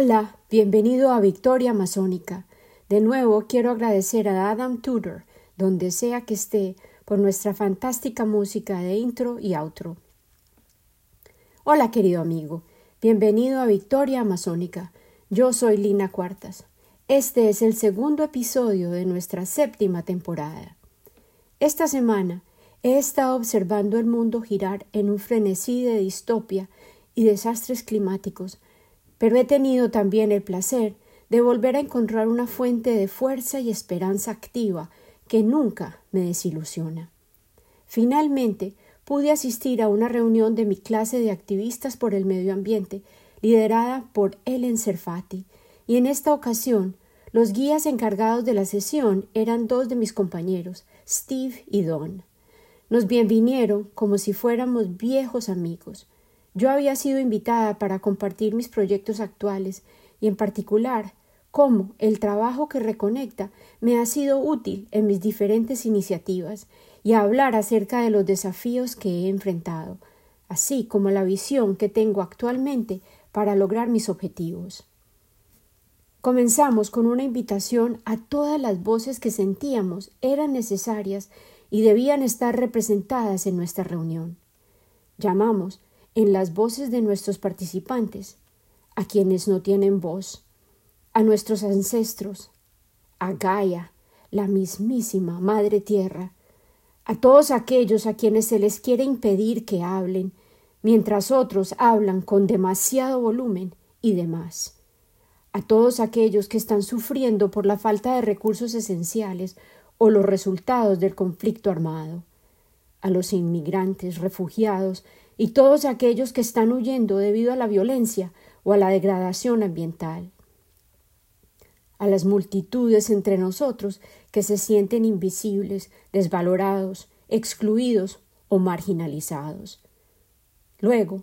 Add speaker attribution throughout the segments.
Speaker 1: Hola, bienvenido a Victoria Masónica. De nuevo quiero agradecer a Adam Tudor, donde sea que esté, por nuestra fantástica música de intro y outro. Hola, querido amigo. Bienvenido a Victoria Masónica. Yo soy Lina Cuartas. Este es el segundo episodio de nuestra séptima temporada. Esta semana he estado observando el mundo girar en un frenesí de distopia y desastres climáticos pero he tenido también el placer de volver a encontrar una fuente de fuerza y esperanza activa que nunca me desilusiona. Finalmente, pude asistir a una reunión de mi clase de activistas por el medio ambiente, liderada por Ellen Serfati, y en esta ocasión los guías encargados de la sesión eran dos de mis compañeros, Steve y Don. Nos bienvinieron como si fuéramos viejos amigos. Yo había sido invitada para compartir mis proyectos actuales y en particular cómo el trabajo que reconecta me ha sido útil en mis diferentes iniciativas y hablar acerca de los desafíos que he enfrentado, así como la visión que tengo actualmente para lograr mis objetivos. Comenzamos con una invitación a todas las voces que sentíamos eran necesarias y debían estar representadas en nuestra reunión. Llamamos en las voces de nuestros participantes, a quienes no tienen voz, a nuestros ancestros, a Gaia, la mismísima Madre Tierra, a todos aquellos a quienes se les quiere impedir que hablen, mientras otros hablan con demasiado volumen y demás, a todos aquellos que están sufriendo por la falta de recursos esenciales o los resultados del conflicto armado, a los inmigrantes, refugiados y todos aquellos que están huyendo debido a la violencia o a la degradación ambiental. A las multitudes entre nosotros que se sienten invisibles, desvalorados, excluidos o marginalizados. Luego,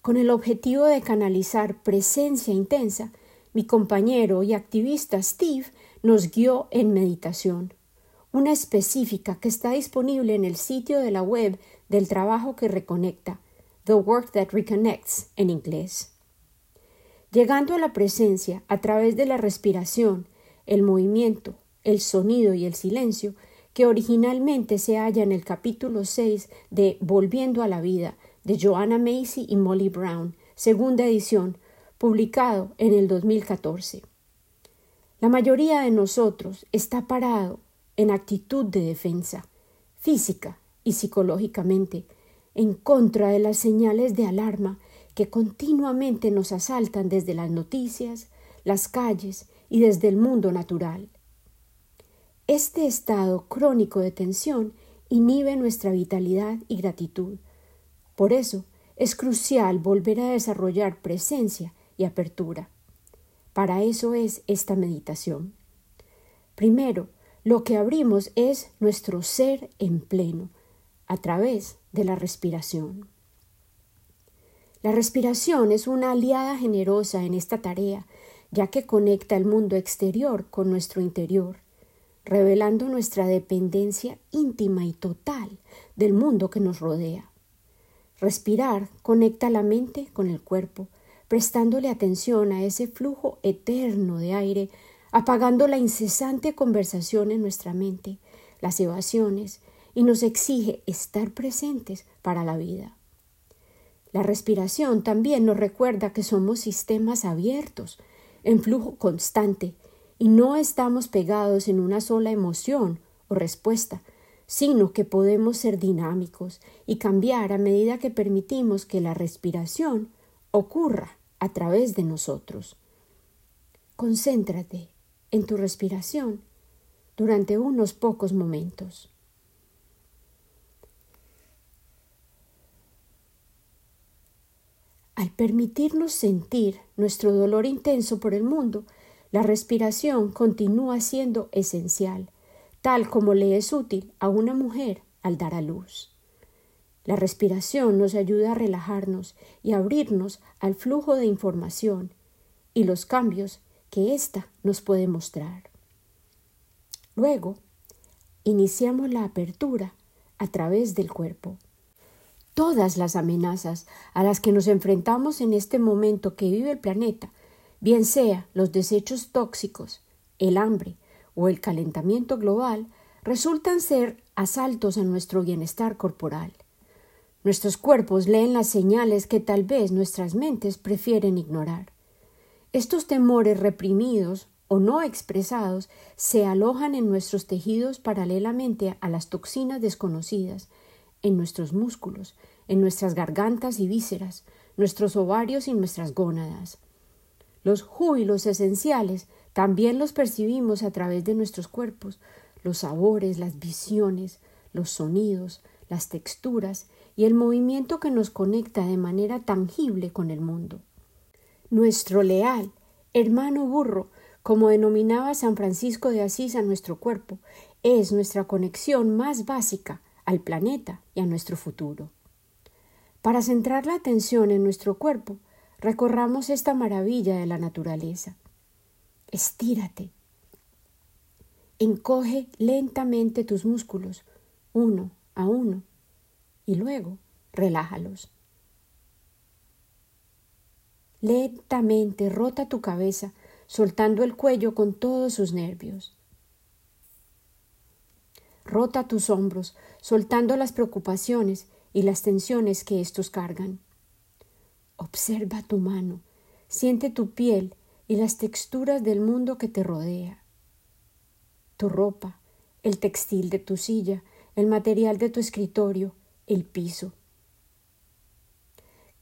Speaker 1: con el objetivo de canalizar presencia intensa, mi compañero y activista Steve nos guió en meditación, una específica que está disponible en el sitio de la web del trabajo que reconecta, The Work That Reconnects en inglés. Llegando a la presencia a través de la respiración, el movimiento, el sonido y el silencio, que originalmente se halla en el capítulo 6 de Volviendo a la Vida de Joanna Macy y Molly Brown, segunda edición, publicado en el 2014. La mayoría de nosotros está parado en actitud de defensa, física y psicológicamente, en contra de las señales de alarma que continuamente nos asaltan desde las noticias, las calles y desde el mundo natural. Este estado crónico de tensión inhibe nuestra vitalidad y gratitud. Por eso es crucial volver a desarrollar presencia y apertura. Para eso es esta meditación. Primero, lo que abrimos es nuestro ser en pleno, a través de la respiración. La respiración es una aliada generosa en esta tarea, ya que conecta el mundo exterior con nuestro interior, revelando nuestra dependencia íntima y total del mundo que nos rodea. Respirar conecta la mente con el cuerpo, prestándole atención a ese flujo eterno de aire, apagando la incesante conversación en nuestra mente, las evasiones y nos exige estar presentes para la vida. La respiración también nos recuerda que somos sistemas abiertos, en flujo constante, y no estamos pegados en una sola emoción o respuesta, sino que podemos ser dinámicos y cambiar a medida que permitimos que la respiración ocurra a través de nosotros. Concéntrate en tu respiración durante unos pocos momentos. Al permitirnos sentir nuestro dolor intenso por el mundo, la respiración continúa siendo esencial, tal como le es útil a una mujer al dar a luz. La respiración nos ayuda a relajarnos y abrirnos al flujo de información y los cambios que ésta nos puede mostrar. Luego, iniciamos la apertura a través del cuerpo todas las amenazas a las que nos enfrentamos en este momento que vive el planeta bien sea los desechos tóxicos, el hambre o el calentamiento global, resultan ser asaltos a nuestro bienestar corporal. Nuestros cuerpos leen las señales que tal vez nuestras mentes prefieren ignorar. Estos temores reprimidos o no expresados se alojan en nuestros tejidos paralelamente a las toxinas desconocidas, en nuestros músculos, en nuestras gargantas y vísceras, nuestros ovarios y nuestras gónadas. Los júbilos esenciales también los percibimos a través de nuestros cuerpos, los sabores, las visiones, los sonidos, las texturas y el movimiento que nos conecta de manera tangible con el mundo. Nuestro leal, hermano burro, como denominaba San Francisco de Asís a nuestro cuerpo, es nuestra conexión más básica al planeta y a nuestro futuro. Para centrar la atención en nuestro cuerpo, recorramos esta maravilla de la naturaleza. Estírate. Encoge lentamente tus músculos, uno a uno, y luego relájalos. Lentamente rota tu cabeza soltando el cuello con todos sus nervios. Rota tus hombros, soltando las preocupaciones y las tensiones que estos cargan. Observa tu mano, siente tu piel y las texturas del mundo que te rodea. Tu ropa, el textil de tu silla, el material de tu escritorio, el piso.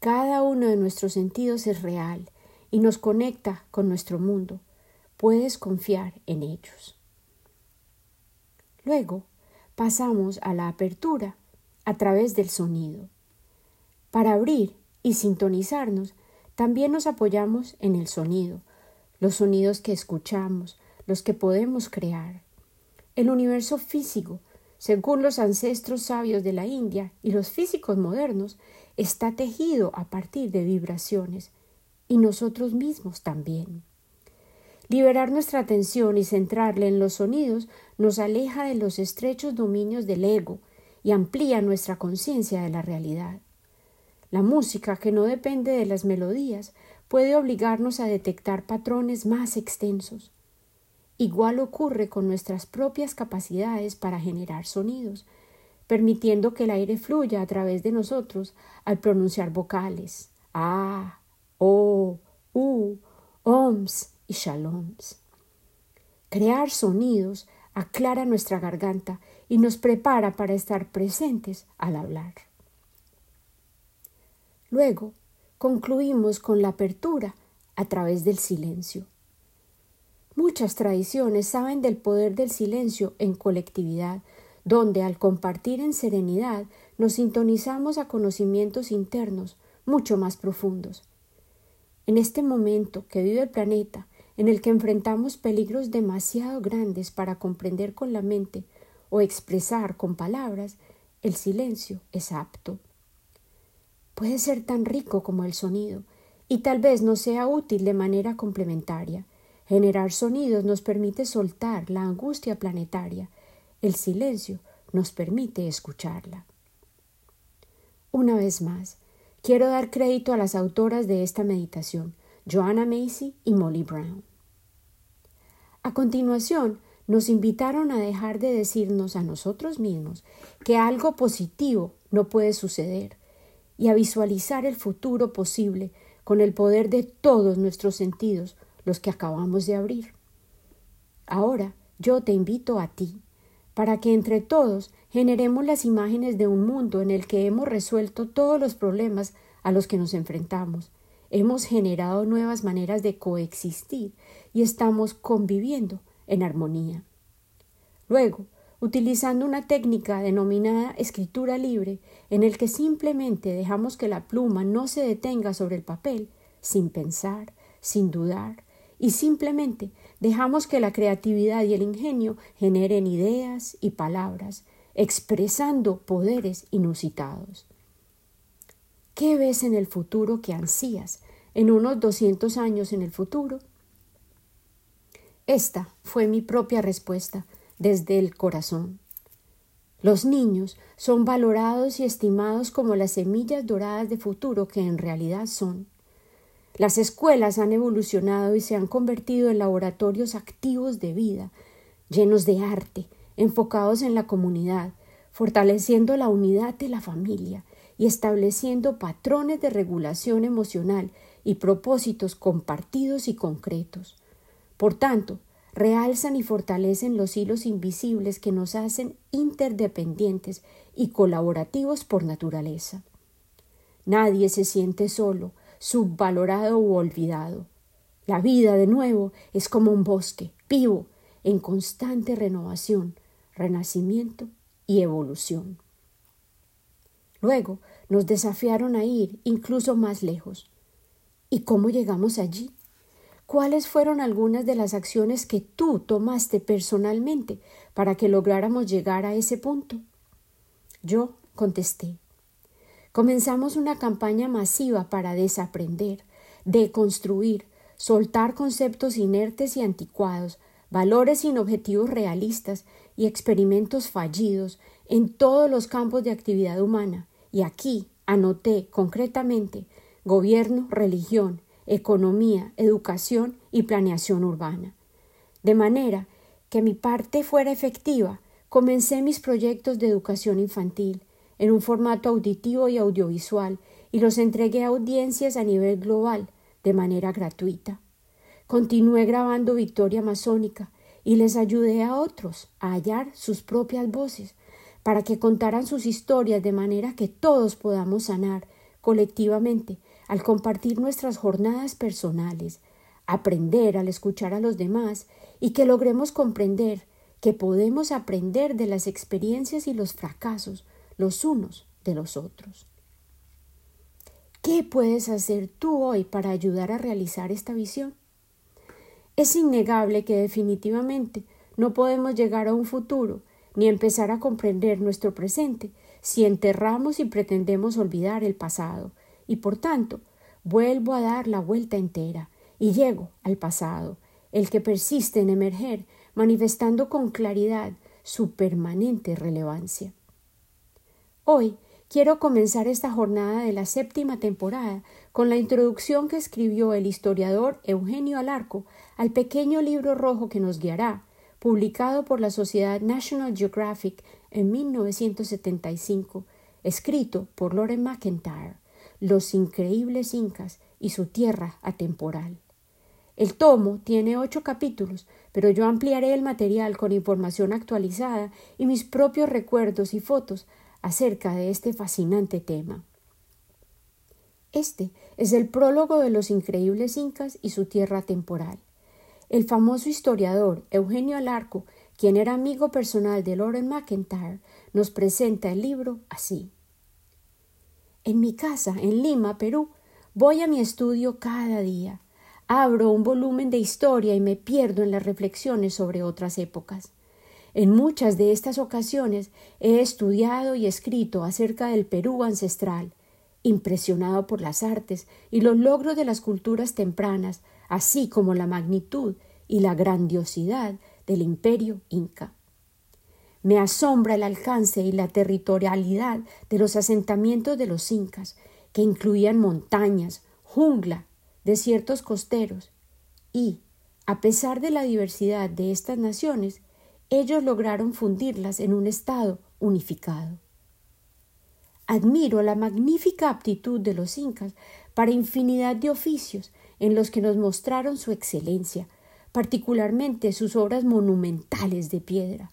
Speaker 1: Cada uno de nuestros sentidos es real y nos conecta con nuestro mundo. Puedes confiar en ellos. Luego pasamos a la apertura a través del sonido. Para abrir y sintonizarnos, también nos apoyamos en el sonido, los sonidos que escuchamos, los que podemos crear. El universo físico, según los ancestros sabios de la India y los físicos modernos, está tejido a partir de vibraciones, y nosotros mismos también. Liberar nuestra atención y centrarla en los sonidos nos aleja de los estrechos dominios del ego y amplía nuestra conciencia de la realidad. La música, que no depende de las melodías, puede obligarnos a detectar patrones más extensos. Igual ocurre con nuestras propias capacidades para generar sonidos, permitiendo que el aire fluya a través de nosotros al pronunciar vocales. Ah, O, U, OMS y Shaloms. Crear sonidos aclara nuestra garganta y nos prepara para estar presentes al hablar. Luego, concluimos con la apertura a través del silencio. Muchas tradiciones saben del poder del silencio en colectividad, donde al compartir en serenidad nos sintonizamos a conocimientos internos mucho más profundos. En este momento que vive el planeta, en el que enfrentamos peligros demasiado grandes para comprender con la mente o expresar con palabras, el silencio es apto. Puede ser tan rico como el sonido, y tal vez no sea útil de manera complementaria. Generar sonidos nos permite soltar la angustia planetaria. El silencio nos permite escucharla. Una vez más, Quiero dar crédito a las autoras de esta meditación, Joanna Macy y Molly Brown. A continuación, nos invitaron a dejar de decirnos a nosotros mismos que algo positivo no puede suceder y a visualizar el futuro posible con el poder de todos nuestros sentidos, los que acabamos de abrir. Ahora yo te invito a ti, para que entre todos generemos las imágenes de un mundo en el que hemos resuelto todos los problemas a los que nos enfrentamos. Hemos generado nuevas maneras de coexistir y estamos conviviendo en armonía. Luego, utilizando una técnica denominada escritura libre, en el que simplemente dejamos que la pluma no se detenga sobre el papel, sin pensar, sin dudar, y simplemente dejamos que la creatividad y el ingenio generen ideas y palabras, expresando poderes inusitados. ¿Qué ves en el futuro que ansías en unos 200 años en el futuro? Esta fue mi propia respuesta desde el corazón. Los niños son valorados y estimados como las semillas doradas de futuro que en realidad son. Las escuelas han evolucionado y se han convertido en laboratorios activos de vida, llenos de arte, enfocados en la comunidad, fortaleciendo la unidad de la familia y estableciendo patrones de regulación emocional y propósitos compartidos y concretos. Por tanto, realzan y fortalecen los hilos invisibles que nos hacen interdependientes y colaborativos por naturaleza. Nadie se siente solo, subvalorado u olvidado. La vida, de nuevo, es como un bosque, vivo, en constante renovación, renacimiento y evolución. Luego nos desafiaron a ir incluso más lejos. ¿Y cómo llegamos allí? ¿Cuáles fueron algunas de las acciones que tú tomaste personalmente para que lográramos llegar a ese punto? Yo contesté. Comenzamos una campaña masiva para desaprender, deconstruir, soltar conceptos inertes y anticuados, valores sin objetivos realistas y experimentos fallidos en todos los campos de actividad humana. Y aquí anoté concretamente gobierno, religión, economía, educación y planeación urbana. De manera que mi parte fuera efectiva, comencé mis proyectos de educación infantil en un formato auditivo y audiovisual y los entregué a audiencias a nivel global de manera gratuita. Continué grabando Victoria Masónica y les ayudé a otros a hallar sus propias voces para que contaran sus historias de manera que todos podamos sanar colectivamente al compartir nuestras jornadas personales, aprender al escuchar a los demás y que logremos comprender que podemos aprender de las experiencias y los fracasos los unos de los otros. ¿Qué puedes hacer tú hoy para ayudar a realizar esta visión? Es innegable que definitivamente no podemos llegar a un futuro ni empezar a comprender nuestro presente si enterramos y pretendemos olvidar el pasado, y por tanto vuelvo a dar la vuelta entera y llego al pasado, el que persiste en emerger, manifestando con claridad su permanente relevancia. Hoy quiero comenzar esta jornada de la séptima temporada con la introducción que escribió el historiador Eugenio Alarco al pequeño libro rojo que nos guiará, publicado por la Sociedad National Geographic en 1975, escrito por Loren McIntyre, Los increíbles incas y su tierra atemporal. El tomo tiene ocho capítulos, pero yo ampliaré el material con información actualizada y mis propios recuerdos y fotos acerca de este fascinante tema. Este es el prólogo de los increíbles incas y su tierra temporal. El famoso historiador Eugenio Alarco, quien era amigo personal de Lauren McIntyre, nos presenta el libro así. En mi casa, en Lima, Perú, voy a mi estudio cada día. Abro un volumen de historia y me pierdo en las reflexiones sobre otras épocas. En muchas de estas ocasiones he estudiado y escrito acerca del Perú ancestral, impresionado por las artes y los logros de las culturas tempranas, así como la magnitud y la grandiosidad del imperio inca. Me asombra el alcance y la territorialidad de los asentamientos de los incas, que incluían montañas, jungla, desiertos costeros, y, a pesar de la diversidad de estas naciones, ellos lograron fundirlas en un estado unificado. Admiro la magnífica aptitud de los incas para infinidad de oficios en los que nos mostraron su excelencia, particularmente sus obras monumentales de piedra,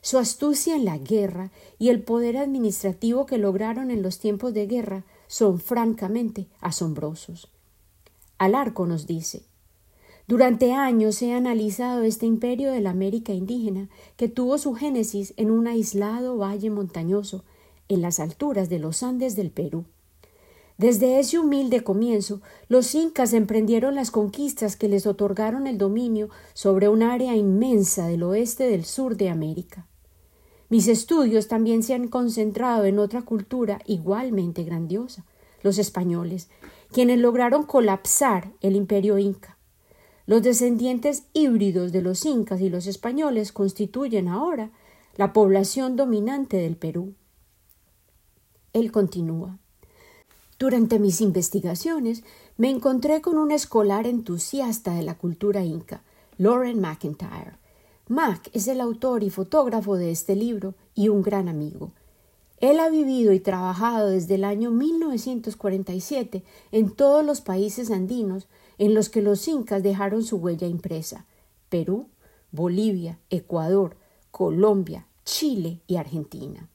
Speaker 1: su astucia en la guerra y el poder administrativo que lograron en los tiempos de guerra son francamente asombrosos. Alarco nos dice durante años he analizado este imperio de la América indígena, que tuvo su génesis en un aislado valle montañoso, en las alturas de los Andes del Perú. Desde ese humilde comienzo, los incas emprendieron las conquistas que les otorgaron el dominio sobre un área inmensa del oeste del sur de América. Mis estudios también se han concentrado en otra cultura igualmente grandiosa, los españoles, quienes lograron colapsar el imperio inca. Los descendientes híbridos de los incas y los españoles constituyen ahora la población dominante del Perú. Él continúa. Durante mis investigaciones me encontré con un escolar entusiasta de la cultura inca, Lauren McIntyre. Mac es el autor y fotógrafo de este libro y un gran amigo. Él ha vivido y trabajado desde el año 1947 en todos los países andinos en los que los incas dejaron su huella impresa Perú, Bolivia, Ecuador, Colombia, Chile y Argentina.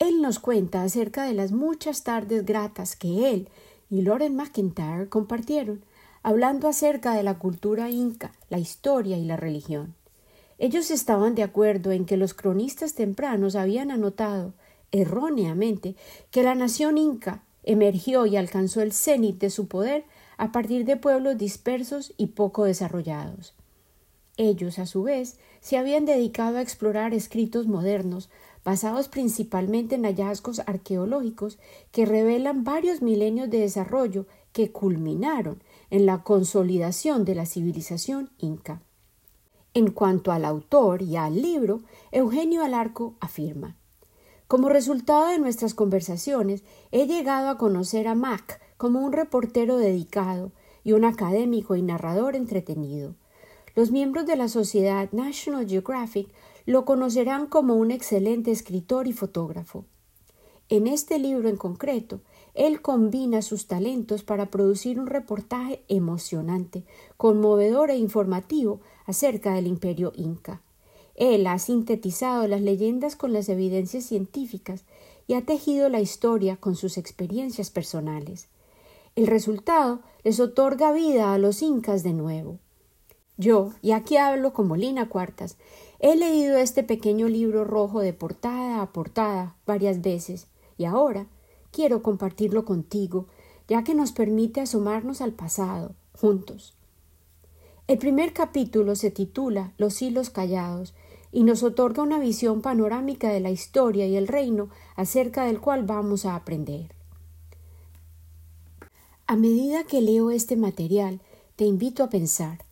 Speaker 1: Él nos cuenta acerca de las muchas tardes gratas que él y Loren McIntyre compartieron, hablando acerca de la cultura inca, la historia y la religión. Ellos estaban de acuerdo en que los cronistas tempranos habían anotado, erróneamente, que la nación inca emergió y alcanzó el cenit de su poder a partir de pueblos dispersos y poco desarrollados. Ellos, a su vez, se habían dedicado a explorar escritos modernos, basados principalmente en hallazgos arqueológicos que revelan varios milenios de desarrollo que culminaron en la consolidación de la civilización inca. En cuanto al autor y al libro, Eugenio Alarco afirma Como resultado de nuestras conversaciones, he llegado a conocer a Mac como un reportero dedicado y un académico y narrador entretenido. Los miembros de la sociedad National Geographic lo conocerán como un excelente escritor y fotógrafo. En este libro en concreto, él combina sus talentos para producir un reportaje emocionante, conmovedor e informativo acerca del imperio inca. Él ha sintetizado las leyendas con las evidencias científicas y ha tejido la historia con sus experiencias personales. El resultado les otorga vida a los incas de nuevo. Yo, y aquí hablo como Lina Cuartas, he leído este pequeño libro rojo de portada a portada varias veces, y ahora quiero compartirlo contigo, ya que nos permite asomarnos al pasado, juntos. El primer capítulo se titula Los hilos callados y nos otorga una visión panorámica de la historia y el reino acerca del cual vamos a aprender. A medida que leo este material, te invito a pensar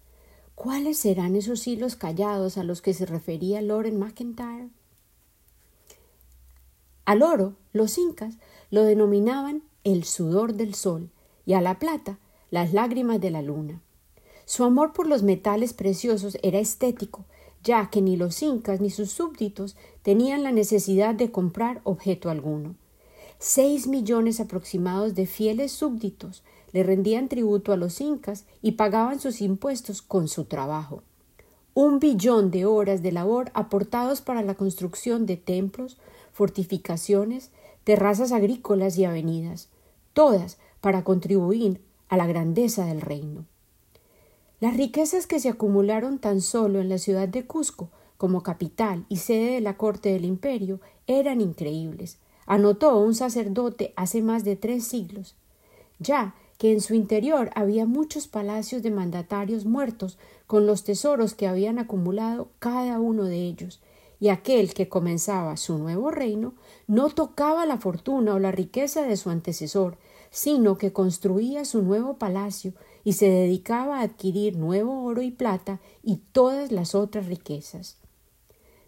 Speaker 1: ¿cuáles serán esos hilos callados a los que se refería Loren McIntyre? Al oro, los incas lo denominaban el sudor del sol y a la plata las lágrimas de la luna. Su amor por los metales preciosos era estético, ya que ni los incas ni sus súbditos tenían la necesidad de comprar objeto alguno. Seis millones aproximados de fieles súbditos le rendían tributo a los incas y pagaban sus impuestos con su trabajo. Un billón de horas de labor aportados para la construcción de templos, fortificaciones, terrazas agrícolas y avenidas, todas para contribuir a la grandeza del reino. Las riquezas que se acumularon tan solo en la ciudad de Cusco como capital y sede de la corte del imperio eran increíbles, anotó un sacerdote hace más de tres siglos, ya que en su interior había muchos palacios de mandatarios muertos con los tesoros que habían acumulado cada uno de ellos, y aquel que comenzaba su nuevo reino no tocaba la fortuna o la riqueza de su antecesor, sino que construía su nuevo palacio y se dedicaba a adquirir nuevo oro y plata y todas las otras riquezas.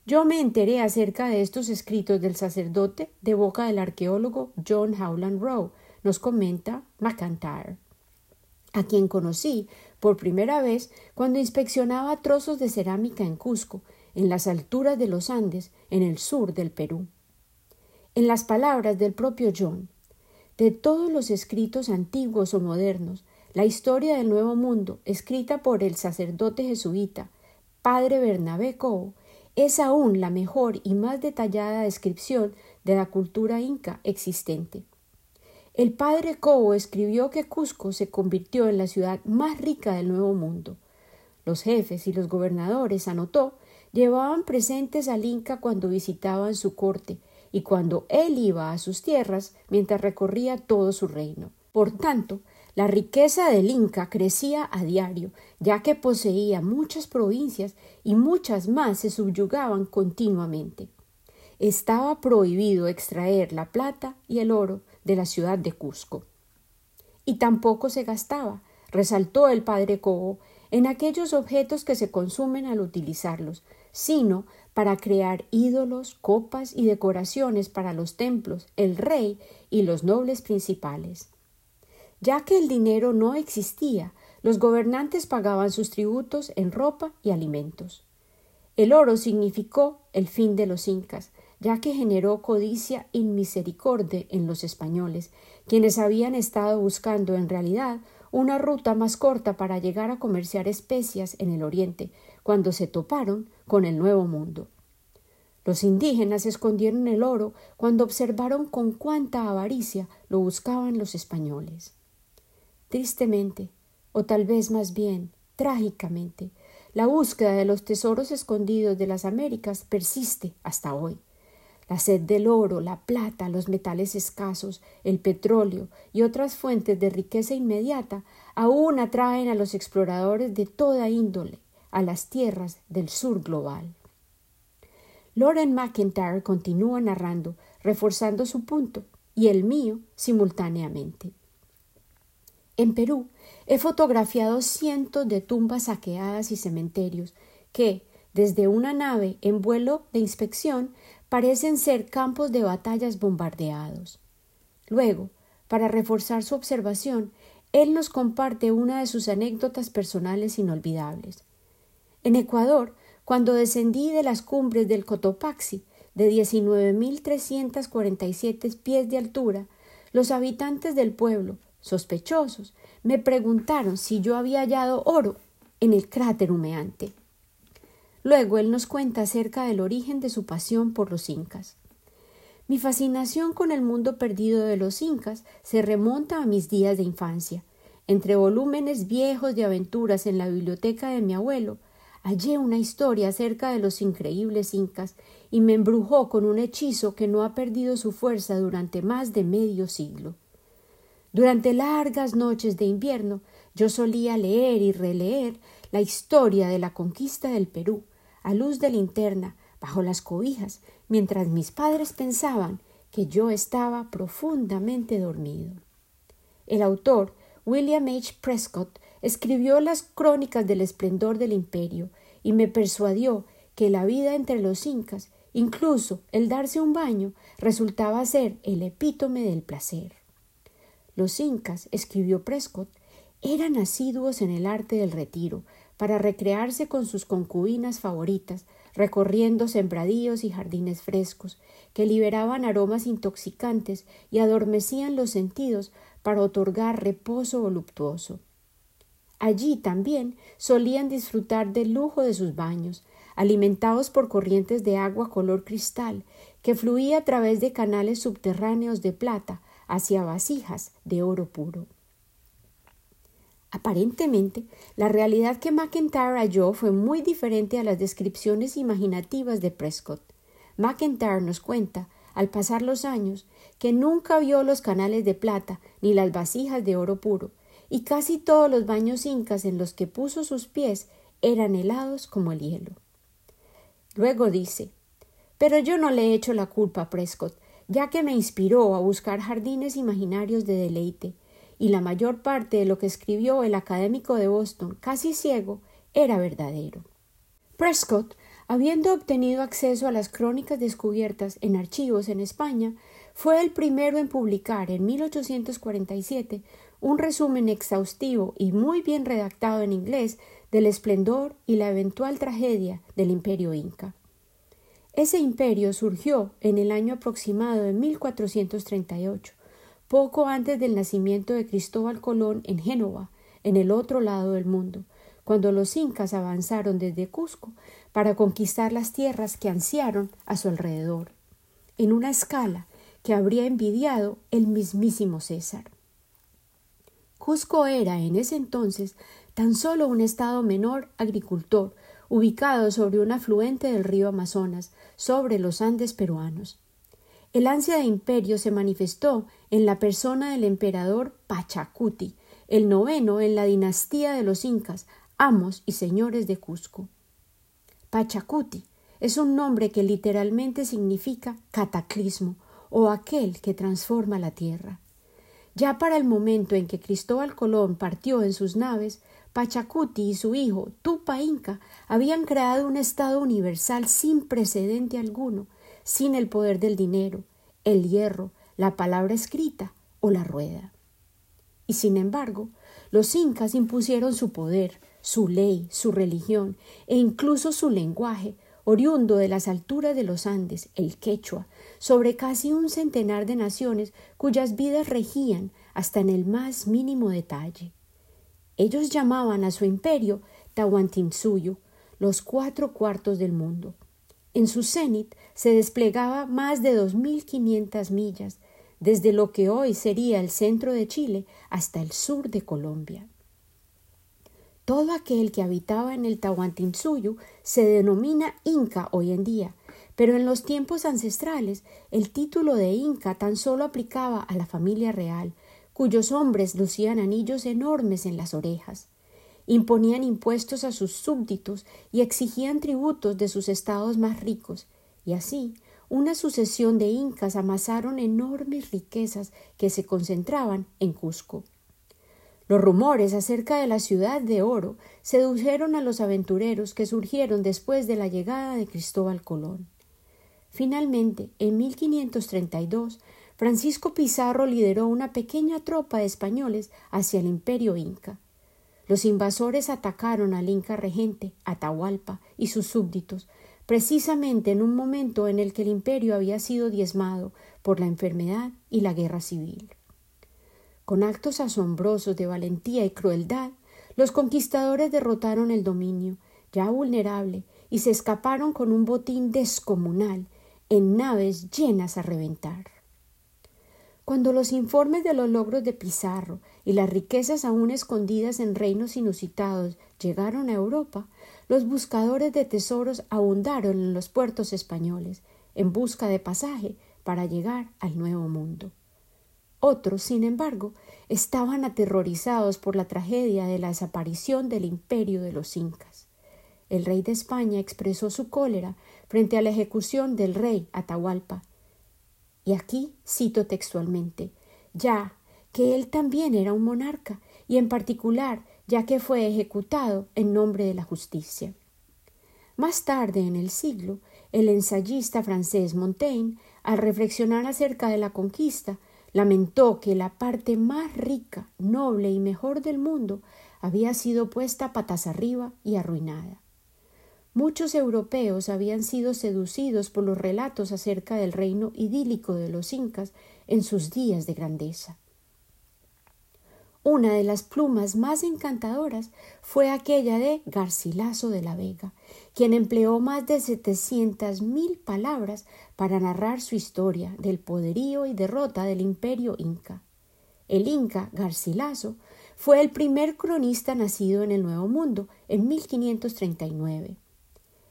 Speaker 1: Yo me enteré acerca de estos escritos del sacerdote de boca del arqueólogo John Howland Rowe, nos comenta McIntyre, a quien conocí por primera vez cuando inspeccionaba trozos de cerámica en Cusco en las alturas de los Andes, en el sur del Perú. En las palabras del propio John, de todos los escritos antiguos o modernos, la historia del Nuevo Mundo, escrita por el sacerdote jesuita, padre Bernabé Coe, es aún la mejor y más detallada descripción de la cultura inca existente. El padre Coe escribió que Cusco se convirtió en la ciudad más rica del Nuevo Mundo. Los jefes y los gobernadores, anotó, llevaban presentes al Inca cuando visitaban su corte y cuando él iba a sus tierras mientras recorría todo su reino. Por tanto, la riqueza del Inca crecía a diario, ya que poseía muchas provincias y muchas más se subyugaban continuamente. Estaba prohibido extraer la plata y el oro de la ciudad de Cusco. Y tampoco se gastaba, resaltó el padre Cobo, en aquellos objetos que se consumen al utilizarlos, sino para crear ídolos, copas y decoraciones para los templos, el rey y los nobles principales. Ya que el dinero no existía, los gobernantes pagaban sus tributos en ropa y alimentos. El oro significó el fin de los incas, ya que generó codicia inmisericordia en los españoles, quienes habían estado buscando en realidad una ruta más corta para llegar a comerciar especias en el oriente, cuando se toparon con el Nuevo Mundo. Los indígenas escondieron el oro cuando observaron con cuánta avaricia lo buscaban los españoles. Tristemente, o tal vez más bien trágicamente, la búsqueda de los tesoros escondidos de las Américas persiste hasta hoy. La sed del oro, la plata, los metales escasos, el petróleo y otras fuentes de riqueza inmediata aún atraen a los exploradores de toda índole a las tierras del sur global. Lauren McIntyre continúa narrando, reforzando su punto y el mío simultáneamente. En Perú he fotografiado cientos de tumbas saqueadas y cementerios que, desde una nave en vuelo de inspección, parecen ser campos de batallas bombardeados. Luego, para reforzar su observación, él nos comparte una de sus anécdotas personales inolvidables. En Ecuador, cuando descendí de las cumbres del Cotopaxi, de 19.347 pies de altura, los habitantes del pueblo, sospechosos, me preguntaron si yo había hallado oro en el cráter humeante. Luego él nos cuenta acerca del origen de su pasión por los incas. Mi fascinación con el mundo perdido de los incas se remonta a mis días de infancia. Entre volúmenes viejos de aventuras en la biblioteca de mi abuelo, hallé una historia acerca de los increíbles incas y me embrujó con un hechizo que no ha perdido su fuerza durante más de medio siglo. Durante largas noches de invierno yo solía leer y releer la historia de la conquista del Perú, a luz de linterna, bajo las cobijas, mientras mis padres pensaban que yo estaba profundamente dormido. El autor, William H. Prescott, escribió las crónicas del esplendor del imperio y me persuadió que la vida entre los incas, incluso el darse un baño, resultaba ser el epítome del placer. Los incas, escribió Prescott, eran asiduos en el arte del retiro, para recrearse con sus concubinas favoritas, recorriendo sembradíos y jardines frescos, que liberaban aromas intoxicantes y adormecían los sentidos para otorgar reposo voluptuoso. Allí también solían disfrutar del lujo de sus baños, alimentados por corrientes de agua color cristal, que fluía a través de canales subterráneos de plata hacia vasijas de oro puro. Aparentemente, la realidad que McIntyre halló fue muy diferente a las descripciones imaginativas de Prescott. McIntyre nos cuenta, al pasar los años, que nunca vio los canales de plata ni las vasijas de oro puro, y casi todos los baños incas en los que puso sus pies eran helados como el hielo. Luego dice Pero yo no le echo la culpa a Prescott, ya que me inspiró a buscar jardines imaginarios de deleite, y la mayor parte de lo que escribió el académico de Boston, casi ciego, era verdadero. Prescott, habiendo obtenido acceso a las crónicas descubiertas en archivos en España, fue el primero en publicar en 1847 un resumen exhaustivo y muy bien redactado en inglés del esplendor y la eventual tragedia del imperio inca. Ese imperio surgió en el año aproximado de 1438, poco antes del nacimiento de Cristóbal Colón en Génova, en el otro lado del mundo, cuando los incas avanzaron desde Cusco para conquistar las tierras que ansiaron a su alrededor, en una escala que habría envidiado el mismísimo César. Cusco era en ese entonces tan solo un estado menor agricultor, ubicado sobre un afluente del río Amazonas, sobre los Andes peruanos. El ansia de imperio se manifestó en la persona del emperador Pachacuti, el noveno en la dinastía de los incas, amos y señores de Cusco. Pachacuti es un nombre que literalmente significa cataclismo o aquel que transforma la tierra. Ya para el momento en que Cristóbal Colón partió en sus naves, Pachacuti y su hijo Tupa Inca habían creado un Estado universal sin precedente alguno, sin el poder del dinero, el hierro, la palabra escrita o la rueda. Y sin embargo, los incas impusieron su poder, su ley, su religión e incluso su lenguaje, oriundo de las alturas de los Andes, el quechua, sobre casi un centenar de naciones cuyas vidas regían hasta en el más mínimo detalle. Ellos llamaban a su imperio Tahuantinsuyo, los cuatro cuartos del mundo. En su cenit se desplegaba más de dos mil quinientas millas, desde lo que hoy sería el centro de Chile hasta el sur de Colombia. Todo aquel que habitaba en el Tahuantinsuyo se denomina Inca hoy en día, pero en los tiempos ancestrales el título de Inca tan solo aplicaba a la familia real, cuyos hombres lucían anillos enormes en las orejas, imponían impuestos a sus súbditos y exigían tributos de sus estados más ricos, y así una sucesión de incas amasaron enormes riquezas que se concentraban en Cusco. Los rumores acerca de la ciudad de oro sedujeron a los aventureros que surgieron después de la llegada de Cristóbal Colón. Finalmente, en 1532, Francisco Pizarro lideró una pequeña tropa de españoles hacia el imperio inca. Los invasores atacaron al inca regente, Atahualpa, y sus súbditos, precisamente en un momento en el que el imperio había sido diezmado por la enfermedad y la guerra civil. Con actos asombrosos de valentía y crueldad, los conquistadores derrotaron el dominio, ya vulnerable, y se escaparon con un botín descomunal en naves llenas a reventar. Cuando los informes de los logros de Pizarro y las riquezas aún escondidas en reinos inusitados llegaron a Europa, los buscadores de tesoros abundaron en los puertos españoles, en busca de pasaje para llegar al Nuevo Mundo. Otros, sin embargo, estaban aterrorizados por la tragedia de la desaparición del imperio de los incas. El rey de España expresó su cólera frente a la ejecución del rey Atahualpa. Y aquí cito textualmente, ya que él también era un monarca, y en particular ya que fue ejecutado en nombre de la justicia. Más tarde en el siglo, el ensayista francés Montaigne, al reflexionar acerca de la conquista, lamentó que la parte más rica, noble y mejor del mundo había sido puesta patas arriba y arruinada. Muchos europeos habían sido seducidos por los relatos acerca del reino idílico de los incas en sus días de grandeza. Una de las plumas más encantadoras fue aquella de Garcilaso de la Vega, quien empleó más de setecientas mil palabras para narrar su historia del poderío y derrota del imperio inca. El inca Garcilaso fue el primer cronista nacido en el Nuevo Mundo en 1539.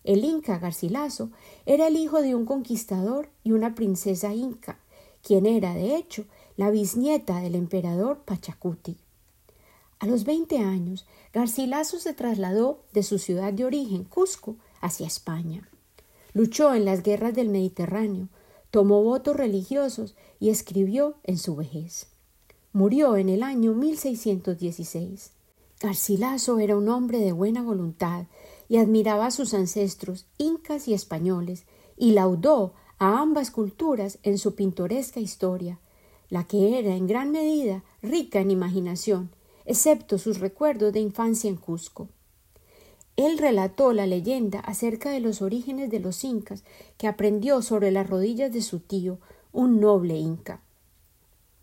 Speaker 1: El inca Garcilaso era el hijo de un conquistador y una princesa inca, quien era, de hecho, la bisnieta del emperador Pachacuti. A los veinte años, Garcilaso se trasladó de su ciudad de origen, Cusco, hacia España. Luchó en las guerras del Mediterráneo, tomó votos religiosos y escribió en su vejez. Murió en el año 1616. Garcilaso era un hombre de buena voluntad y admiraba a sus ancestros incas y españoles y laudó a ambas culturas en su pintoresca historia, la que era en gran medida rica en imaginación, excepto sus recuerdos de infancia en Cusco. Él relató la leyenda acerca de los orígenes de los incas que aprendió sobre las rodillas de su tío, un noble inca.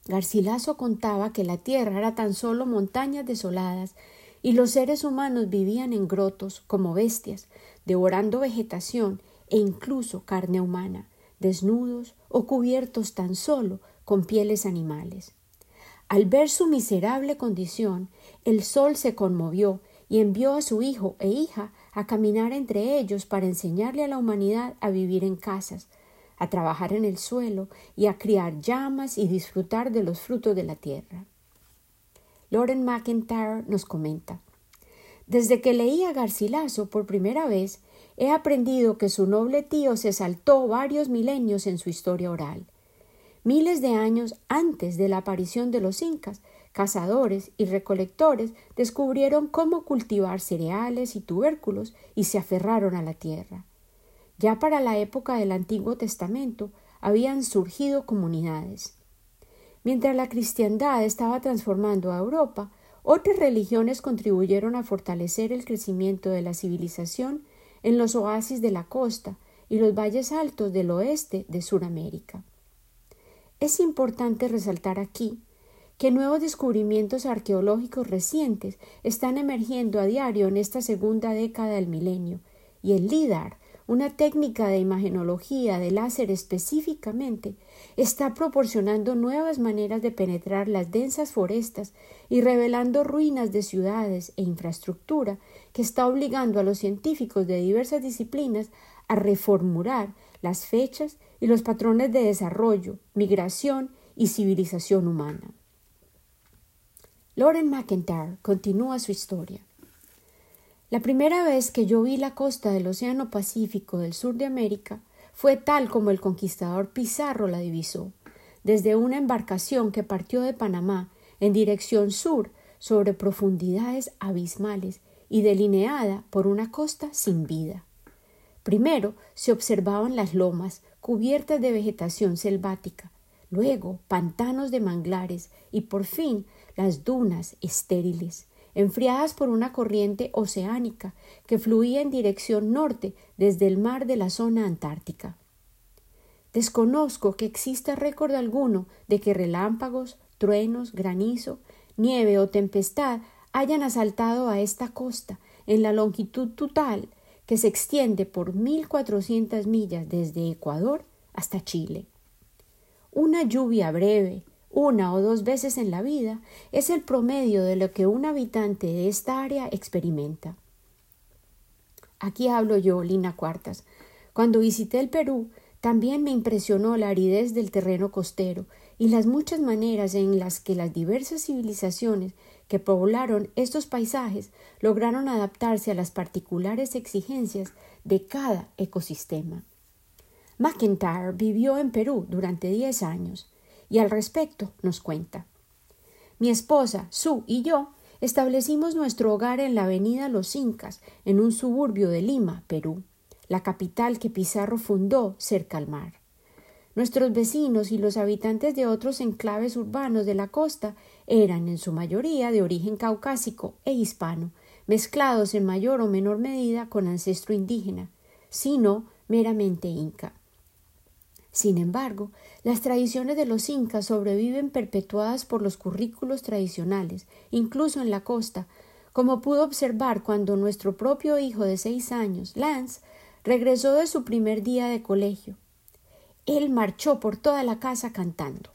Speaker 1: Garcilaso contaba que la tierra era tan solo montañas desoladas y los seres humanos vivían en grotos como bestias, devorando vegetación e incluso carne humana, desnudos o cubiertos tan solo con pieles animales. Al ver su miserable condición, el sol se conmovió y envió a su hijo e hija a caminar entre ellos para enseñarle a la humanidad a vivir en casas, a trabajar en el suelo y a criar llamas y disfrutar de los frutos de la tierra. Lauren McIntyre nos comenta Desde que leí a Garcilaso por primera vez, he aprendido que su noble tío se saltó varios milenios en su historia oral. Miles de años antes de la aparición de los incas, cazadores y recolectores descubrieron cómo cultivar cereales y tubérculos y se aferraron a la tierra. Ya para la época del Antiguo Testamento habían surgido comunidades. Mientras la cristiandad estaba transformando a Europa, otras religiones contribuyeron a fortalecer el crecimiento de la civilización en los oasis de la costa y los valles altos del oeste de Sudamérica. Es importante resaltar aquí que nuevos descubrimientos arqueológicos recientes están emergiendo a diario en esta segunda década del milenio, y el LIDAR, una técnica de imagenología de láser específicamente, está proporcionando nuevas maneras de penetrar las densas forestas y revelando ruinas de ciudades e infraestructura que está obligando a los científicos de diversas disciplinas a reformular las fechas y los patrones de desarrollo, migración y civilización humana. Lauren McIntyre continúa su historia. La primera vez que yo vi la costa del Océano Pacífico del sur de América fue tal como el conquistador Pizarro la divisó, desde una embarcación que partió de Panamá en dirección sur sobre profundidades abismales y delineada por una costa sin vida. Primero se observaban las lomas cubiertas de vegetación selvática, luego pantanos de manglares y por fin las dunas estériles, enfriadas por una corriente oceánica que fluía en dirección norte desde el mar de la zona antártica. Desconozco que exista récord alguno de que relámpagos, truenos, granizo, nieve o tempestad hayan asaltado a esta costa en la longitud total que se extiende por mil cuatrocientas millas desde Ecuador hasta Chile. Una lluvia breve, una o dos veces en la vida, es el promedio de lo que un habitante de esta área experimenta. Aquí hablo yo, Lina Cuartas. Cuando visité el Perú, también me impresionó la aridez del terreno costero y las muchas maneras en las que las diversas civilizaciones que poblaron estos paisajes lograron adaptarse a las particulares exigencias de cada ecosistema. McIntyre vivió en Perú durante diez años y al respecto nos cuenta. Mi esposa, Sue y yo establecimos nuestro hogar en la avenida Los Incas, en un suburbio de Lima, Perú, la capital que Pizarro fundó cerca al mar. Nuestros vecinos y los habitantes de otros enclaves urbanos de la costa eran en su mayoría de origen caucásico e hispano, mezclados en mayor o menor medida con ancestro indígena, sino meramente inca. Sin embargo, las tradiciones de los incas sobreviven perpetuadas por los currículos tradicionales, incluso en la costa, como pudo observar cuando nuestro propio hijo de seis años, Lance, regresó de su primer día de colegio. Él marchó por toda la casa cantando.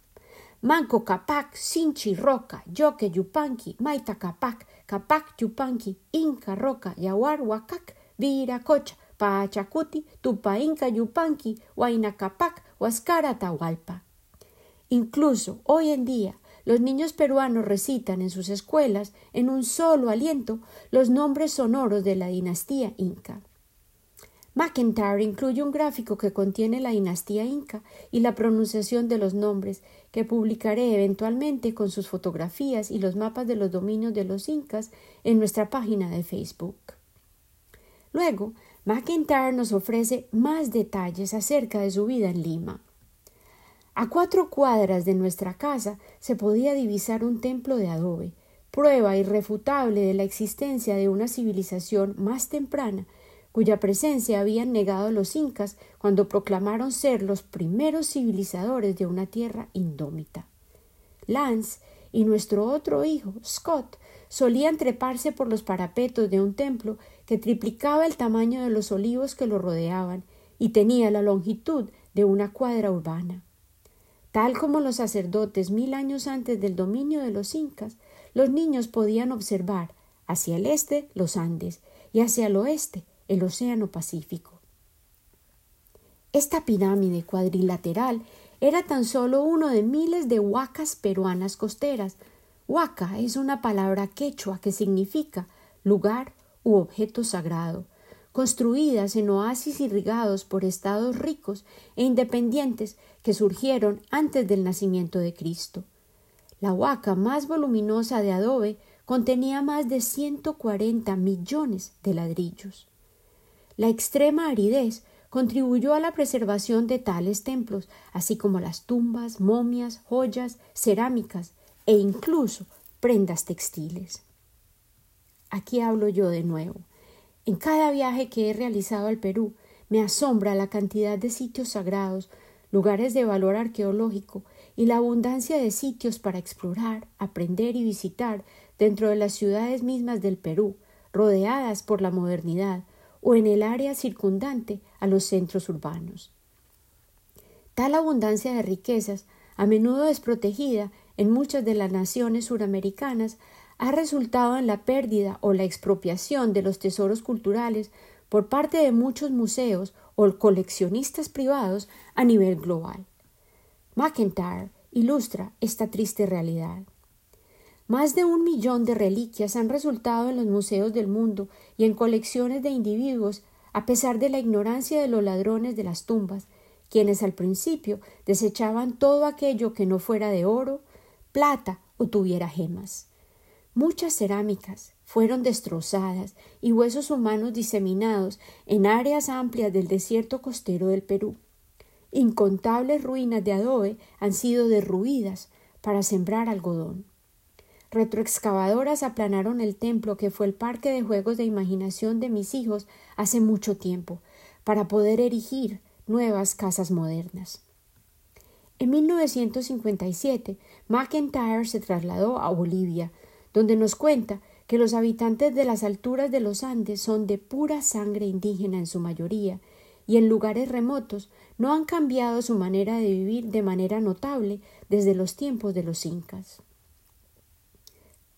Speaker 1: Manco capac, sinchi roca, yoque yupanqui, maita capac, capac yupanqui, inca roca, yaguar huacac, viracocha, pachacuti, tupa inca yupanqui, huayna capac, huascara tahualpa. Incluso hoy en día los niños peruanos recitan en sus escuelas en un solo aliento los nombres sonoros de la dinastía inca. McIntyre incluye un gráfico que contiene la dinastía inca y la pronunciación de los nombres, que publicaré eventualmente con sus fotografías y los mapas de los dominios de los incas en nuestra página de Facebook. Luego, McIntyre nos ofrece más detalles acerca de su vida en Lima. A cuatro cuadras de nuestra casa se podía divisar un templo de adobe, prueba irrefutable de la existencia de una civilización más temprana cuya presencia habían negado los incas cuando proclamaron ser los primeros civilizadores de una tierra indómita. Lance y nuestro otro hijo, Scott, solían treparse por los parapetos de un templo que triplicaba el tamaño de los olivos que lo rodeaban y tenía la longitud de una cuadra urbana. Tal como los sacerdotes mil años antes del dominio de los incas, los niños podían observar hacia el este los Andes y hacia el oeste el Océano Pacífico. Esta pirámide cuadrilateral era tan solo uno de miles de huacas peruanas costeras. Huaca es una palabra quechua que significa lugar u objeto sagrado, construidas en oasis irrigados por estados ricos e independientes que surgieron antes del nacimiento de Cristo. La huaca más voluminosa de adobe contenía más de 140 millones de ladrillos. La extrema aridez contribuyó a la preservación de tales templos, así como las tumbas, momias, joyas, cerámicas e incluso prendas textiles. Aquí hablo yo de nuevo. En cada viaje que he realizado al Perú, me asombra la cantidad de sitios sagrados, lugares de valor arqueológico y la abundancia de sitios para explorar, aprender y visitar dentro de las ciudades mismas del Perú, rodeadas por la modernidad, o en el área circundante a los centros urbanos. Tal abundancia de riquezas, a menudo desprotegida en muchas de las naciones suramericanas, ha resultado en la pérdida o la expropiación de los tesoros culturales por parte de muchos museos o coleccionistas privados a nivel global. McIntyre ilustra esta triste realidad. Más de un millón de reliquias han resultado en los museos del mundo y en colecciones de individuos, a pesar de la ignorancia de los ladrones de las tumbas, quienes al principio desechaban todo aquello que no fuera de oro, plata o tuviera gemas. Muchas cerámicas fueron destrozadas y huesos humanos diseminados en áreas amplias del desierto costero del Perú. Incontables ruinas de adobe han sido derruidas para sembrar algodón. Retroexcavadoras aplanaron el templo que fue el parque de juegos de imaginación de mis hijos hace mucho tiempo, para poder erigir nuevas casas modernas. En 1957, McIntyre se trasladó a Bolivia, donde nos cuenta que los habitantes de las alturas de los Andes son de pura sangre indígena en su mayoría, y en lugares remotos no han cambiado su manera de vivir de manera notable desde los tiempos de los incas.